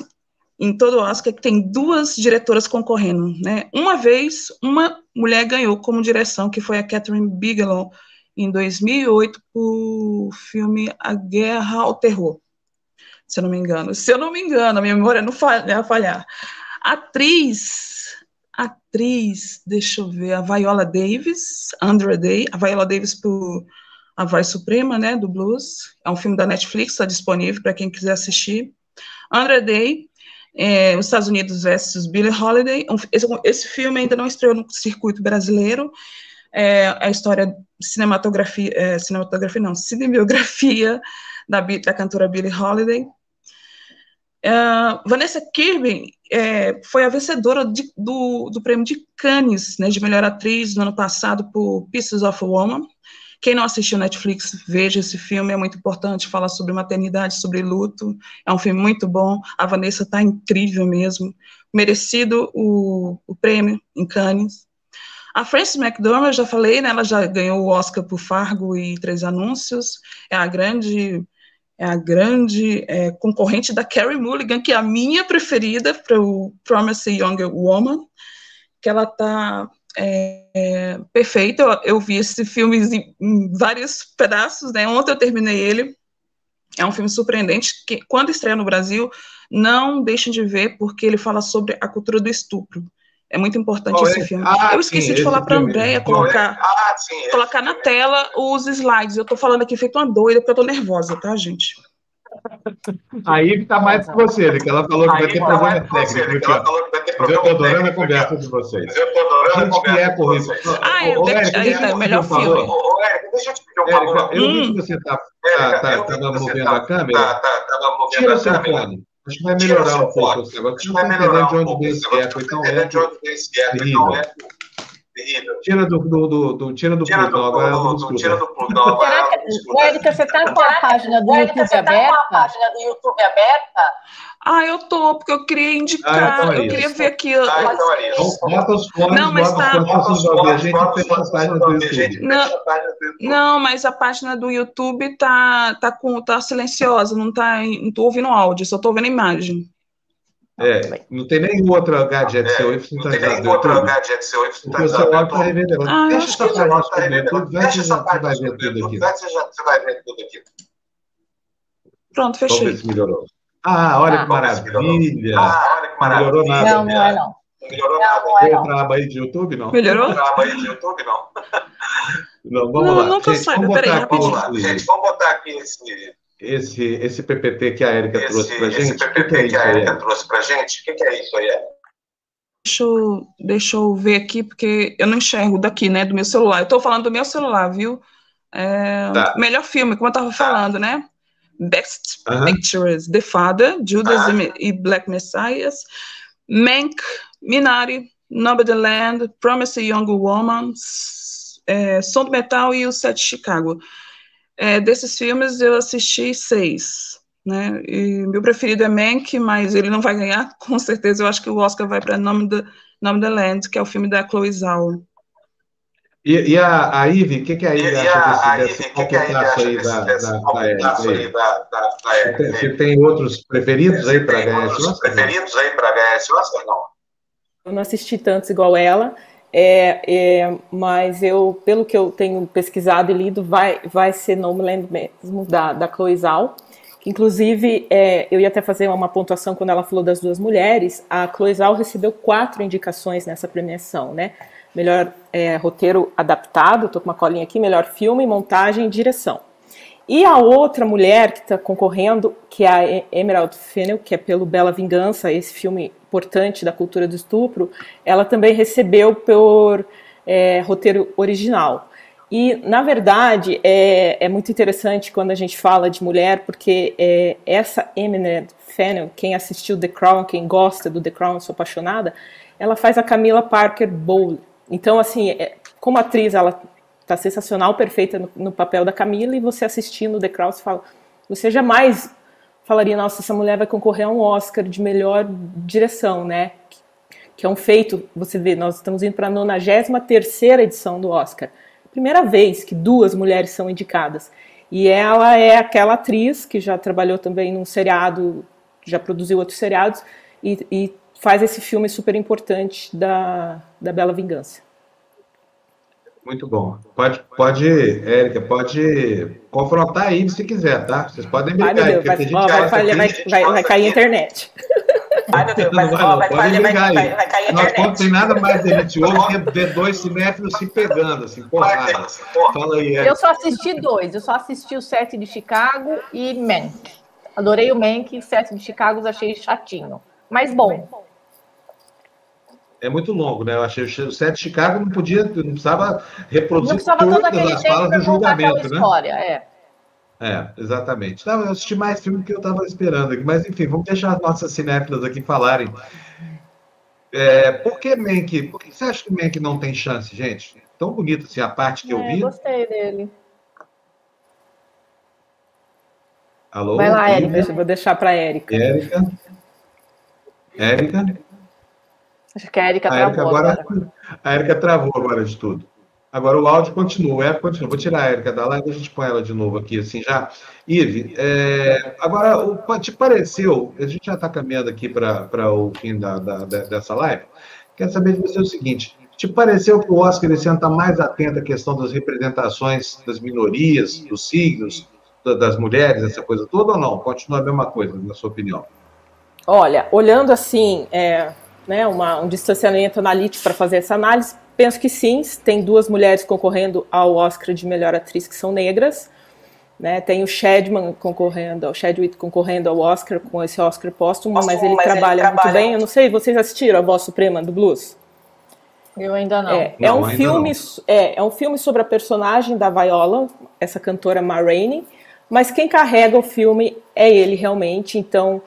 I: em todo o Oscar que tem duas diretoras concorrendo, né? Uma vez, uma mulher ganhou como direção, que foi a Catherine Bigelow, em 2008, por filme A Guerra ao Terror, se eu não me engano. Se eu não me engano, a minha memória não falha, falhar. Atriz, atriz, deixa eu ver, a Viola Davis, Andra Day, a Viola Davis por A Voz Suprema, né, do Blues, é um filme da Netflix, está disponível para quem quiser assistir. Andra Day, é, Os Estados Unidos versus Billie Holiday. Um, esse, esse, filme ainda não estreou no circuito brasileiro. É, a história cinematografia, é, cinematografia não, cinebiografia da, da cantora Billie Holiday. Uh, Vanessa Kirby é, foi a vencedora de, do, do prêmio de Cannes, né, de melhor atriz no ano passado por Pieces of a Woman. Quem não assistiu Netflix, veja esse filme, é muito importante, fala sobre maternidade, sobre luto, é um filme muito bom, a Vanessa está incrível mesmo, merecido o, o prêmio em Cannes. A Frances McDormand, eu já falei, né, ela já ganhou o Oscar por Fargo e Três Anúncios, é a grande é a grande é, concorrente da Carrie Mulligan, que é a minha preferida para o Promise Young Woman, que ela está é, é, perfeito. Eu, eu, vi esse filme em, vários pedaços, né? Ontem eu terminei ele. É um filme surpreendente que, quando estreia no Brasil, não deixem de ver, porque ele fala sobre a cultura do estupro. É muito importante esse filme. Ah, eu esqueci sim, de falar para a Andréia colocar, ah, sim, colocar na tela os slides. Eu estou falando aqui feito uma doida, porque eu estou nervosa, tá, gente?
A: Aí está mais com você, né? Que ela falou que vai ter problema técnico. Ela falou que vai ter problema Eu estou adorando a conversa de vocês. Eu estou adorando a conversa é de vocês.
I: Ah, eu deixo, tá, melhor filme.
A: Deixa eu te pedir um favor. Eu vi que você estava movendo a câmera. Tira o seu fone. Acho que vai melhorar um pouco esse negócio. Acho que vai melhorar de onde vem esse eco. Então, é terrível. Tira do, do, do, do tira do tira Plutão, agora do, do, tira do
B: que, Érica, você está com a página do YouTube aberta? a página do YouTube aberta?
I: Ah, eu tô, porque eu queria indicar, ah, então é eu queria ver aqui. Ah, então é isso. Bota os fones, não, mas tá... a gente a do YouTube. Não, não, mas a página do YouTube tá, tá, com, tá silenciosa, não tá, não tô ouvindo áudio, só tô ouvindo imagem.
A: É, não tem nenhum outro gadget seu aí
G: Não tem nenhum outro gadget seu
A: seu áudio está revelando. Ah, Deixa essa esconder tudo, vai que você vai ver tudo aqui.
G: Você vai ver tudo aqui.
I: Pronto, fechei. Vamos ver se
A: melhorou. Ah, olha ah, que maravilha.
G: Ah, olha que maravilha.
A: Melhorou nada.
B: Não, não é não.
G: Não melhorou nada. Tem
A: outra aba aí de YouTube, não?
I: Melhorou?
G: Outra aba aí de YouTube, não.
A: Não, vamos não, lá.
I: Nunca
A: gente,
I: saiba, peraí,
G: rapidinho. Gente, vamos botar aqui esse
A: esse, esse PPT que a Érica trouxe para a gente?
G: Esse PPT que, que, que a Érica trouxe para a gente? O que, que, é isso aí,
I: Deixa eu, deixa eu ver aqui, porque eu não enxergo daqui, né, do meu celular. Eu estou falando do meu celular, viu? É, tá. Melhor filme, como eu estava tá. falando, né? Best uh -huh. Pictures, The Father, Judas uh -huh. e Black Messiahs, Mank, Minari, Nobody Land, Promise Young Woman, é, Som do Metal e o Sete Chicago. É, desses filmes eu assisti seis, né? E meu preferido é Mank, mas ele não vai ganhar, com certeza. Eu acho que o Oscar vai para Nome da Nome da Land, que é o filme da Chloe Zhao.
A: E, e a, a Ivy, o que, que a Ivy acha desse, desse aí da, da, da, Você tem outros preferidos aí para ganhar esse Oscar?
G: Preferidos aí para ganhar esse Oscar, não?
H: Eu não assisti tantos igual ela, é, é, mas eu, pelo que eu tenho pesquisado e lido, vai, vai ser Nomeland mesmo, da, da Chloe Zhao. Inclusive, é, eu ia até fazer uma pontuação quando ela falou das duas mulheres. A Chloe Zhao recebeu quatro indicações nessa premiação, né? Melhor é, roteiro adaptado, estou com uma colinha aqui, melhor filme, montagem e direção. E a outra mulher que está concorrendo, que é a Emerald Fennell, que é pelo Bela Vingança, esse filme importante da cultura do estupro, ela também recebeu por é, roteiro original. E, na verdade, é, é, muito interessante quando a gente fala de mulher, porque é, essa Eminent Fennel, quem assistiu The Crown, quem gosta do The Crown, sou apaixonada, ela faz a Camila Parker Bowles. Então, assim, é, como atriz, ela está sensacional, perfeita no, no, papel da Camila, e você assistindo The Crown, você fala, você jamais falaria, nossa, essa mulher vai concorrer a um Oscar de melhor direção, né? Que é um feito, você vê, nós estamos indo para a 93 edição do Oscar primeira vez que duas mulheres são indicadas. E ela é aquela atriz que já trabalhou também num seriado, já produziu outros seriados, e, e faz esse filme super importante da, da Bela Vingança.
A: Muito bom. Pode, pode, Érica, pode confrontar aí se quiser, tá? Vocês podem brigar. Ai,
H: meu Deus, vai, vai, vai, vai, vai cair a internet.
A: Ai, meu Deus, mas, ó, vai, vai, vai, vai, vai, cair a internet. Não tem nada mais delicioso que ver dois cinéfilos se pegando, assim, porrada.
B: Fala aí, é. Eu só assisti dois. Eu só assisti o Sete de Chicago e Mank. Adorei o Mank, o Sete de Chicago achei chatinho. Mas bom.
A: É muito longo, né? Eu achei o Sete de Chicago não podia, não precisava reproduzir não precisava todas as falas do julgamento, né? História, é. É, exatamente. Não, eu assisti mais filme que eu estava esperando aqui, mas enfim, vamos deixar as nossas cinéfilas aqui falarem. É, por que Mank? Por que você acha que Mank não tem chance, gente? Tão bonito assim a parte que é, eu vi.
B: Gostei dele.
H: Alô? Vai lá, Érica. Vou deixar para Érica.
A: Érica. Érica.
B: Acho que a Érica travou agora. agora.
A: A Érica travou agora de tudo. Agora o áudio continua, é, continua. Vou tirar a Erika da live e a gente põe ela de novo aqui, assim já. Ive, é, agora, o, te pareceu, a gente já está caminhando aqui para o fim da, da, dessa live, quero saber de você o seguinte, te pareceu que o Oscar esse ano está mais atento à questão das representações das minorias, dos signos, das mulheres, essa coisa toda ou não? Continua a mesma coisa, na sua opinião?
H: Olha, olhando assim, é, né, uma, um distanciamento analítico para fazer essa análise, Penso que sim, tem duas mulheres concorrendo ao Oscar de melhor atriz que são negras. Né, tem o Shadman concorrendo, o Chadwick concorrendo ao Oscar com esse Oscar póstumo, mas, ele, mas trabalha ele, muito bem. Eu não sei, vocês assistiram a Voz Suprema do Blues?
B: Eu ainda não.
H: É,
B: é
H: não, um filme, é, é, um filme sobre a personagem da Viola, essa cantora Ma Rainey, mas quem carrega o filme é ele realmente. Então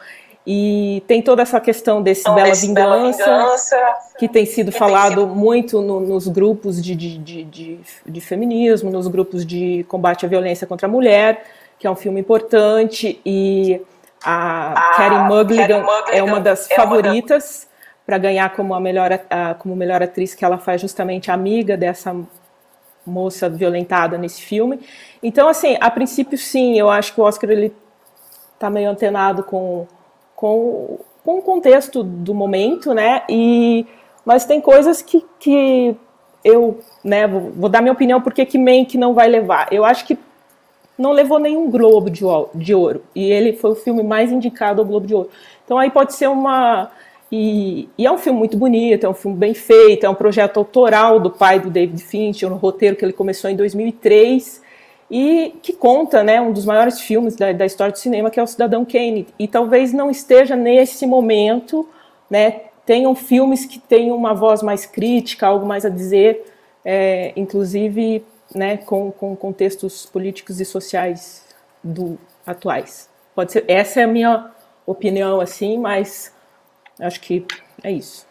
H: e tem toda essa questão desse então, Bela, Vingança, Vingança, que tem sido que falado tem sido... muito no, nos grupos de, de, de, de, de feminismo, nos grupos de combate à violência contra a mulher, que é um filme importante, e a, a Carey Mulligan, é uma das é favoritas para ganhar como a melhor, a, como melhor atriz, que ela faz justamente amiga dessa moça violentada nesse filme. Então, assim, a princípio, sim, eu acho que o Oscar ele está meio antenado com com, com o contexto do momento, né? E, mas tem coisas que, que eu né, vou, vou dar minha opinião porque que Mank não vai levar. Eu acho que não levou nenhum Globo de, de Ouro. E ele foi o filme mais indicado ao Globo de Ouro. Então aí pode ser uma. E, e, é um filme muito bonito, é um filme bem feito, é um projeto autoral do pai do David Fincher, um roteiro que ele começou em 2003 e que conta né, um dos maiores filmes da, da, história do cinema, que é o Cidadão Kane. E talvez não esteja nesse momento, né, tenham filmes que tenham uma voz mais crítica, algo mais a dizer, é, inclusive né, com, com contextos políticos e sociais do, atuais. Pode ser, essa é a minha opinião, assim, mas acho que é isso.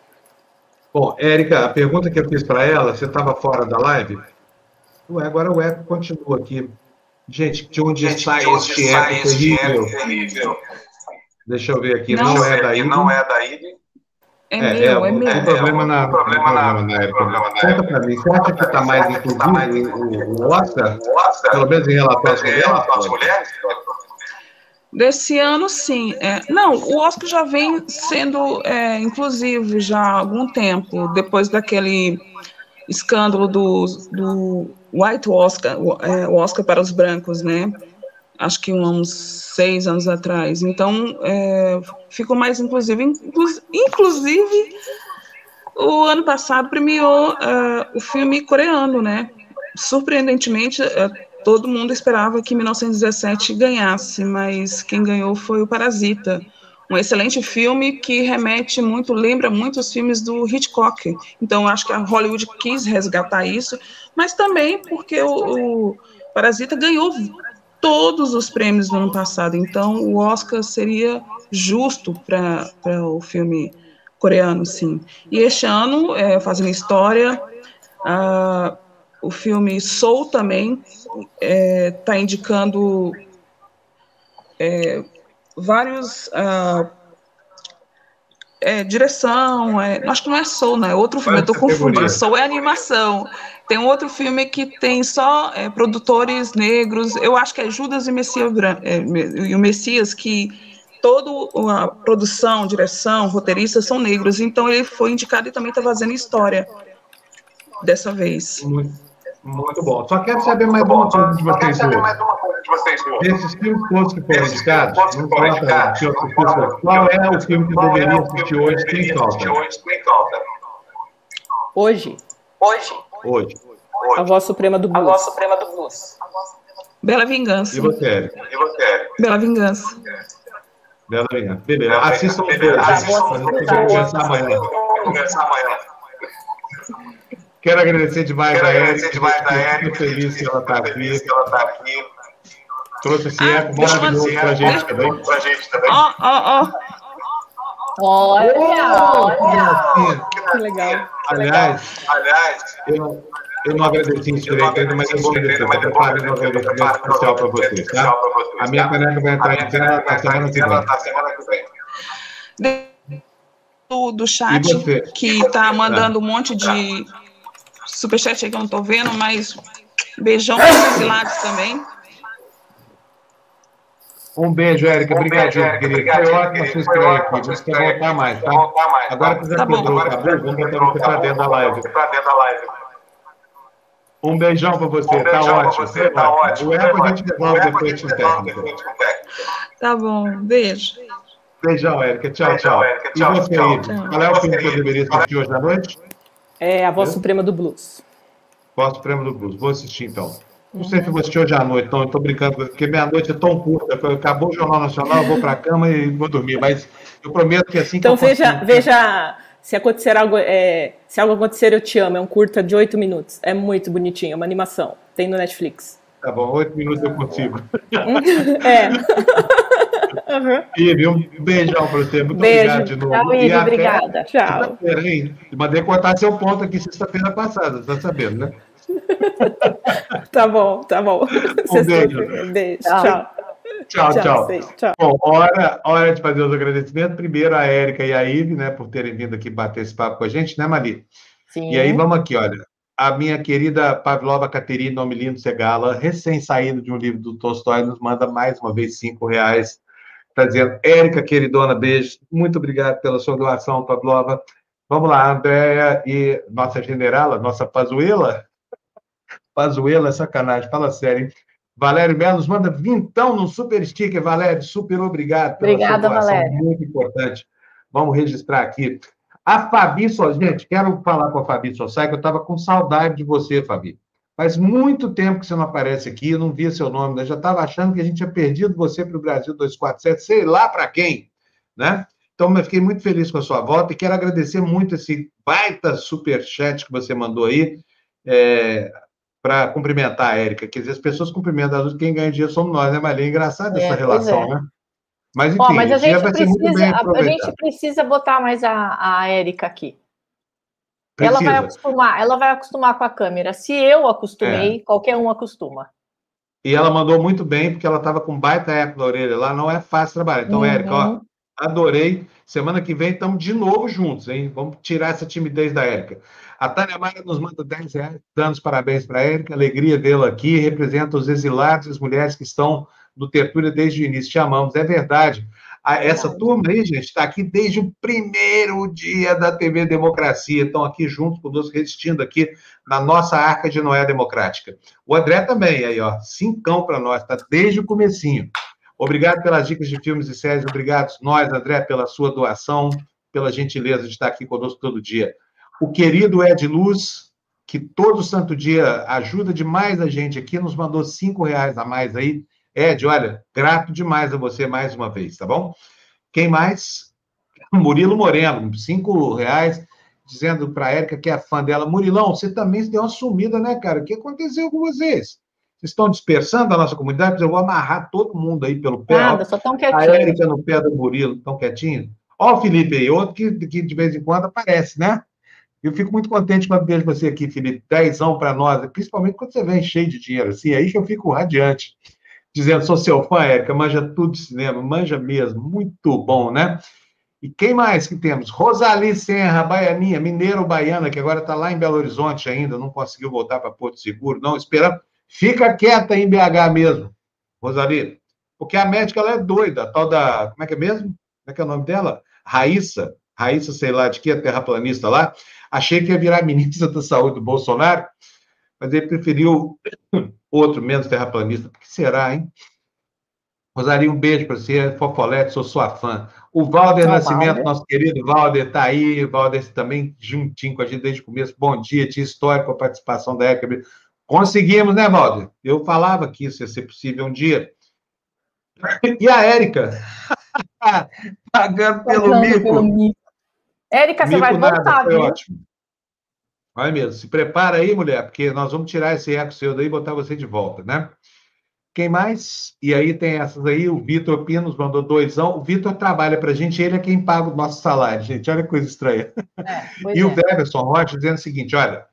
A: Bom, Érica, a pergunta que eu fiz para ela, você estava fora da live? Ué, agora o eco continua aqui. Gente, de onde Gente, está de onde este eco terrível? terrível? Deixa eu ver aqui. Não, não é da Ida. Não é da.
I: É, é, meu, é, é meu.
A: Tem problema na, é problema na, na, problema na Conta para mim, você acha que está mais inclusive o, o Oscar, pelo menos em relação às mulheres?
I: Desse ano, sim. É, não, o Oscar já vem sendo é, inclusivo já há algum tempo, depois daquele escândalo do, do White Oscar, o, é, Oscar para os brancos, né? acho que uns seis anos atrás. Então, é, ficou mais inclusive. Inclusive, o ano passado premiou uh, o filme coreano, né? Surpreendentemente, uh, todo mundo esperava que 1917 ganhasse, mas quem ganhou foi o Parasita. Um excelente filme que remete muito, lembra muito os filmes do Hitchcock. Então, acho que a Hollywood quis resgatar isso, mas também porque o, o Parasita ganhou todos os prêmios do ano passado. Então, o Oscar seria justo para o filme coreano, sim. E este ano, é, fazendo história, o filme Soul também está é, tá indicando é, vários. Uh, é, direção, é, acho que não é Soul, né? É outro filme, eu tô confundindo. Soul é animação. Tem um outro filme que tem só é, produtores negros. Eu acho que é Judas e, Messias, é, e o Messias, que toda a produção, direção, roteiristas são negros. Então ele foi indicado e também está fazendo história dessa vez.
A: Muito, muito bom. Só quero saber mais uma coisa de vocês dois de vocês dois. Desses filmes todos que foram indicados, não importa qual é o filme que deveria assistir hoje, quem falta?
H: Hoje?
A: Hoje. Hoje.
H: A voz suprema do blues.
I: A voz suprema do blues. Bela Vingança.
A: E você?
G: E você?
I: Bela Vingança.
A: Bela Vingança. Beleza. Assistam os dois. Assistam os dois. Amanhã. Quero agradecer demais
G: Quero
A: a
G: agradecer demais a.
A: Fico feliz que ela está aqui.
G: Feliz que ela está aqui.
A: Trouxe esse
I: Ah,
A: eco maravilhoso
I: dizer,
A: para a gente
G: Pra
A: também.
G: Pra gente também.
I: Ó, ó, ó.
B: Olha,
A: Oh, que
H: legal.
A: Aliás,
G: Aliás,
A: eu, eu não agradeci isso direito ainda, mas eu vou agradecer.
G: mas
A: Estou
G: eu vou
A: preparando um agradecimento especial para vocês, tá? A minha
G: tá?
A: caneca vai
G: A
A: entrar em tela na semana que vem.
G: tá semana que vem.
I: Do, do chat,
A: você?
I: que tá mandando um monte de superchat aí que eu não tô vendo, mas beijão para os exilados também.
A: Um beijo, Érica.
G: Um
A: Obrigado,
G: beijo, Érica.
A: querido.
G: Obrigado,
A: Foi ótimo sua estreia aqui. Você quer voltar mais, tá?
G: voltar mais, tá?
A: Agora que já
I: Tá bom.
A: quebrou o
G: Agora
A: tabu, vamos botar você para dentro da live.
G: Pra dentro da live.
A: Um beijão para você.
G: Um
A: Tá
G: beijão
A: ótimo.
G: você, tá ótimo.
A: O eco a gente devolve depois com o técnico.
I: Tá bom, beijo.
A: Beijão, Érica. Tchau, tchau. E
G: Tchau,
A: você,
G: tchau.
A: Ivo? Qual é o filme que eu deveria assistir hoje à noite?
H: É a voz suprema do blues.
A: Voz Suprema do Blues. Vou assistir, então. Não sei se vou assistir hoje à noite, então eu tô brincando, porque meia-noite é tão curta. Acabou o Jornal Nacional, eu vou para a cama e vou dormir. Mas eu prometo que assim
H: Então
A: que eu
H: veja,
A: conseguir-
H: veja se acontecer algo, é, se algo acontecer eu te amo. É um curta de oito minutos. É muito bonitinho, é uma animação. Tem no Netflix.
A: Tá bom, oito minutos eu consigo.
H: É. Uhum.
A: Ive, um beijão para você. Muito
H: Beijo.
A: obrigado de novo.
B: Tchau,
A: E
B: obrigada.
H: Tchau.
A: Sexta-feira, hein? Mandei cortar seu ponto aqui sexta-feira passada, tá sabendo, né?
H: Tá bom, tá bom.
A: Um beijo.
H: Beijo.
B: Tchau.
H: Tchau.
A: Tchau, tchau.
H: Tchau.
A: Bom, hora, hora de fazer os agradecimentos. Primeiro a Érica e a Ive, né, por terem vindo aqui bater esse papo com a gente, né, Mali?
B: Sim.
A: E aí, vamos aqui, olha. A minha querida Pavlova Caterina, nome lindo Segala, recém-saído de um livro do Tolstói, nos manda mais uma vez cinco reais, está dizendo, Érica, queridona, beijo. Muito obrigado pela sua doação, Pavlova. Vamos lá, Andréia e nossa generala, nossa Pazuela. Pazuela é sacanagem, fala sério, hein? Valério Melo nos manda vintão no super sticker, Valério, super obrigado pela
B: Obrigada, Valério.
A: muito importante. Vamos registrar aqui. A Fabi, só, gente, quero falar com a Fabi Sossai, que eu estava com saudade de você, Fabi. Faz muito tempo que você não aparece aqui, eu não via seu nome, eu já estava achando que a gente tinha perdido você para o Brasil 247, sei lá para quem, né? Então, eu fiquei muito feliz com a sua volta e quero agradecer muito esse baita superchat que você mandou aí, é, para cumprimentar a Érica, que às vezes as pessoas cumprimentam, às vezes quem ganha dinheiro somos nós, né, Maria? É engraçado
B: É,
A: essa relação,
B: é.
A: né? Mas, enfim,
B: Ó, mas a gente precisa, a, gente precisa botar mais a, a Érica aqui. Ela vai acostumar, ela vai acostumar com a câmera. Se eu acostumei, qualquer um acostuma.
A: E ela mandou muito bem, porque ela estava com baita eco na orelha lá, não é fácil trabalhar. Então,
B: Uhum.
A: Érica, ó, adorei. Semana que vem estamos de novo juntos, hein? Vamos tirar essa timidez da Érica. A Tânia Maia nos manda 10 reais, dando os parabéns para a Érica. Alegria vê-la aqui, representa os exilados e as mulheres que estão no Tertúlia desde o início. Te amamos, é verdade. Essa turma aí, gente, está aqui desde o primeiro dia da TV Democracia. Estão aqui juntos conosco, resistindo aqui na nossa arca de Noé Democrática. O André também, aí, ó, cincão para nós, tá desde o comecinho. Obrigado pelas dicas de filmes e séries, obrigado nós, André, pela sua doação, pela gentileza de estar aqui conosco todo dia. O querido Ed Luz, que todo santo dia ajuda demais a gente aqui, nos mandou cinco reais a mais aí. Ed, olha, grato demais a você mais uma vez, tá bom? Quem mais? Murilo Moreno, cinco reais, dizendo para a Érica que é fã dela. Murilão, você também deu uma sumida, né, cara? O que aconteceu com vocês? Vocês estão dispersando a nossa comunidade? Eu vou amarrar todo mundo aí pelo pé.
B: Nada, só tão
A: A
B: quietinho.
A: Érica no pé do Murilo, tão quietinho. Ó o Felipe aí, outro que, que de vez em quando aparece, né? Eu fico muito contente quando vejo você aqui, Felipe. Dezão para nós, principalmente quando você vem cheio de dinheiro, assim, aí que eu fico radiante. Dizendo, sou seu fã, Érica, manja tudo de cinema, manja mesmo, muito bom, né? E quem mais que temos? Rosali Serra, baianinha, mineiro baiana, que agora está lá em Belo Horizonte ainda, não conseguiu voltar para Porto Seguro, não, esperando. Fica quieta em BH mesmo, Rosali, porque a médica ela é doida, a tal da. Como é que é mesmo? Como é que é o nome dela? Raíssa. Raíssa, sei lá de que, a terraplanista lá. Achei que ia virar ministra da Saúde do Bolsonaro, mas ele preferiu outro menos terraplanista. Por que será, hein? Rosarinho, um beijo para você, Fofolete, sou sua fã. O Valder Nascimento,
B: Valder.
A: nosso querido Valder, está aí. Valder também juntinho com a gente desde o começo. Bom dia, tinha história com a participação da ECA. Conseguimos, né, Valder? Eu falava que isso ia ser possível um dia. E a Érica? Pagando pelo
B: Pagando
A: mico.
B: pelo mico. Érica, você vai voltar, viu?
A: ótimo. Vai mesmo. Se prepara aí, mulher, porque nós vamos tirar esse eco seu daí e botar você de volta, né? Quem mais? E aí tem essas aí, o Vitor Pino nos mandou doisão. O Vitor trabalha pra gente, ele é quem paga o nosso salário, gente. Olha que coisa estranha.
B: É,
A: E
B: é.
A: o Weverson Rocha dizendo o seguinte: olha,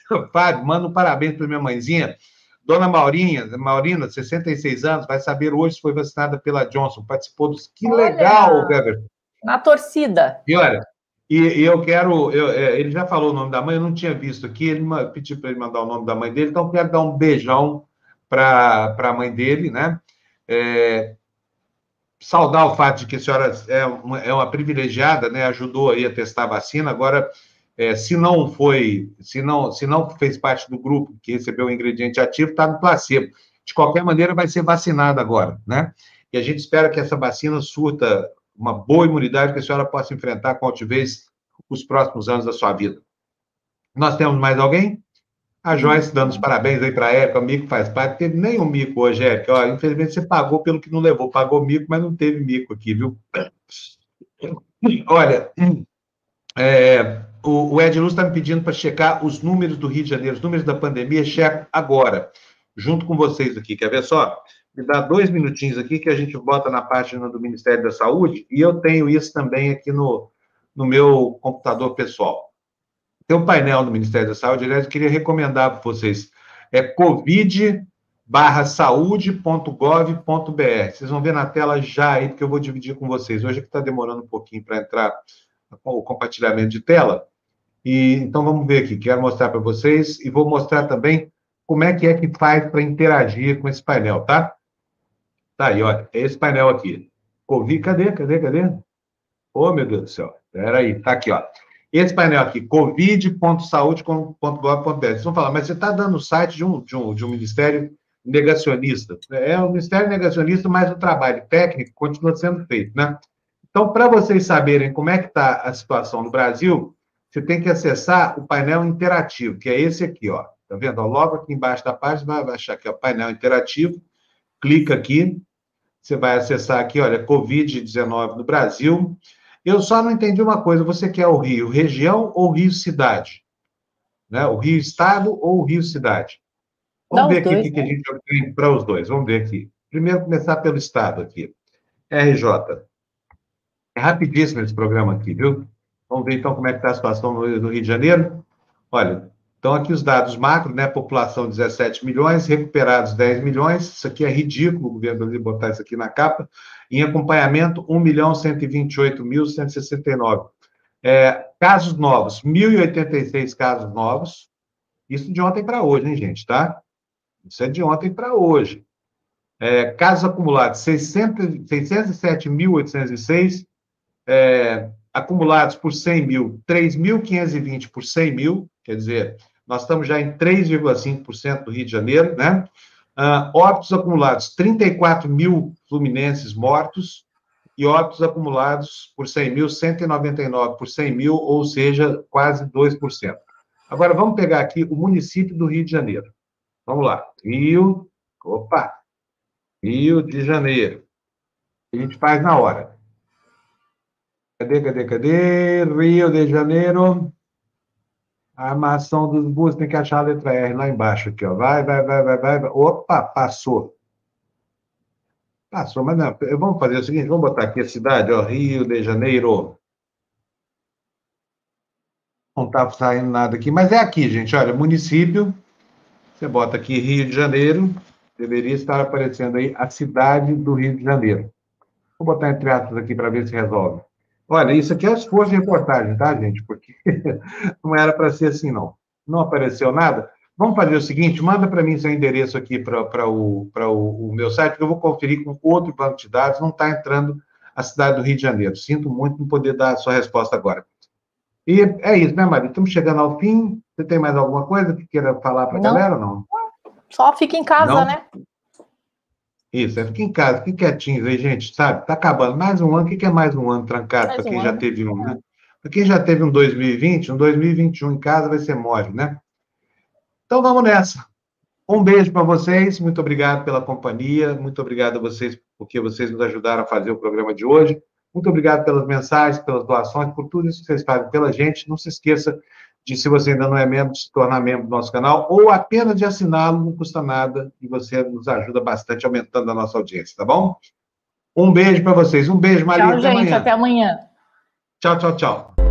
A: Fábio, manda um parabéns para minha mãezinha. Dona Maurinha, Maurina, 66 anos, vai saber hoje se foi vacinada pela Johnson. Participou dos. Que
B: Olha!
A: legal, Weverson.
B: Na torcida.
A: E olha, e, e eu quero. eu- é, ele já falou o nome da mãe, eu não tinha visto aqui. Ele pediu para ele mandar o nome da mãe dele, então eu quero dar um beijão para a mãe dele, né? É, saudar o fato de que a senhora é uma, é uma privilegiada, né? Ajudou aí a testar a vacina. Agora, é, se não foi, se não, se não fez parte do grupo que recebeu o ingrediente ativo, está no placebo. De qualquer maneira, vai ser vacinada agora, né? E a gente espera que essa vacina surta uma boa imunidade que a senhora possa enfrentar com altivez os próximos anos da sua vida. Nós temos mais alguém? A Joyce dando os parabéns aí para a Érica, o Mico faz parte. Teve nenhum mico hoje, Érica. Ó, infelizmente você pagou pelo que não levou. Pagou mico, mas não teve mico aqui, viu? Olha, é, o, o Ed Luz está me pedindo para checar os números do Rio de Janeiro, os números da pandemia, checo agora, junto com vocês aqui. Quer ver só? Me dá dois minutinhos aqui que a gente bota na página do Ministério da Saúde e eu tenho isso também aqui no, no meu computador pessoal. Tem um painel do Ministério da Saúde, aliás, eu queria recomendar para vocês. É covid barra saúde.gov.br. Vocês vão ver na tela já aí, porque eu vou dividir com vocês. Hoje é que está demorando um pouquinho para entrar o compartilhamento de tela. E então vamos ver aqui. Quero mostrar para vocês e vou mostrar também como é que é que faz para interagir com esse painel, tá? Tá aí, olha, é esse painel aqui. Covid, cadê, cadê, cadê? Ô, meu Deus do céu. Espera aí, tá aqui, ó. Esse painel aqui, covid.saude.gov.br. Vocês vão falar, mas você está dando o site de um, de, um, de um ministério negacionista. É um ministério negacionista, mas o trabalho técnico continua sendo feito, né? Então, para vocês saberem como é que está a situação no Brasil, você tem que acessar o painel interativo, que é esse aqui, ó. Tá vendo? Ó, logo aqui embaixo da página, vai achar aqui, ó, painel interativo. Clica aqui, você vai acessar aqui, olha, Covid-19 no Brasil. Eu só não entendi uma coisa, você quer o Rio região ou Rio cidade? Né? O Rio estado ou o Rio cidade? Vamos
B: Dá
A: ver aqui o
B: dois,
A: que, a
B: né?
A: gente tem para os dois. Vamos ver aqui. Primeiro, começar pelo estado aqui. RJ. É rapidíssimo esse programa aqui, viu? Vamos ver então como é que está a situação no, Rio de Janeiro. Olha, então aqui os dados macro, né? População 17 milhões, recuperados 10 milhões. Isso aqui é ridículo o governo brasileiro botar isso aqui na capa. Em acompanhamento, 1 milhão 128.169. É, casos novos, 1.086 casos novos. Isso de ontem para hoje, hein, gente, tá? Isso é de ontem para hoje. É, casos acumulados, 600 607.806, é, acumulados por 100 mil, 3.520 por 100 mil, quer dizer, nós estamos já em 3,5% do Rio de Janeiro, né? Uh, óbitos acumulados, 34 mil fluminenses mortos, e óbitos acumulados por 100 mil, 199 por 100 mil, ou seja, quase 2%. Agora, vamos pegar aqui o município do Rio de Janeiro. Vamos lá. Rio, opa, Rio de Janeiro. A gente faz na hora. Cadê, cadê, cadê? Rio de Janeiro. A armação dos buses tem que achar a letra R lá embaixo aqui, ó. Vai, vai, vai, vai, vai. Opa, passou. Passou, mas não. Vamos fazer o seguinte, vamos botar aqui a cidade, ó, Rio de Janeiro. Não está saindo nada aqui, mas é aqui, gente. Olha, município. Você bota aqui Rio de Janeiro. Deveria estar aparecendo aí a cidade do Rio de Janeiro. Vou botar entre aspas aqui para ver se resolve. Olha, isso aqui é esforço de reportagem, tá, gente? Porque não era para ser assim, não. Não apareceu nada. Vamos fazer o seguinte: manda para mim seu endereço aqui para o, o, o meu site, que eu vou conferir com outro banco de dados. Não está entrando a cidade do Rio de Janeiro. Sinto muito não poder dar a sua resposta agora. E é isso, né, Maria? Estamos chegando ao fim. Você tem mais alguma coisa que queira falar para a galera ou não?
B: Só fica em casa, não? né?
A: Isso, é, fica em casa, fique quietinho aí, gente, sabe? Tá acabando mais um ano. O que é mais um ano trancado para quem um já ano. teve um, né? Para quem já teve um 2020, um 2021 em casa vai ser mole, né? Então vamos nessa. Um beijo para vocês, muito obrigado pela companhia, muito obrigado a vocês porque vocês nos ajudaram a fazer o programa de hoje. Muito obrigado pelas mensagens, pelas doações, por tudo isso que vocês fazem pela gente. Não se esqueça de, se você ainda não é membro, se tornar membro do nosso canal, ou apenas de assiná-lo, não custa nada, e você nos ajuda bastante aumentando a nossa audiência, tá bom? Um beijo para vocês. Um beijo, Maria.
B: Tchau, gente. Amanhã. Até amanhã.
A: Tchau, tchau, tchau.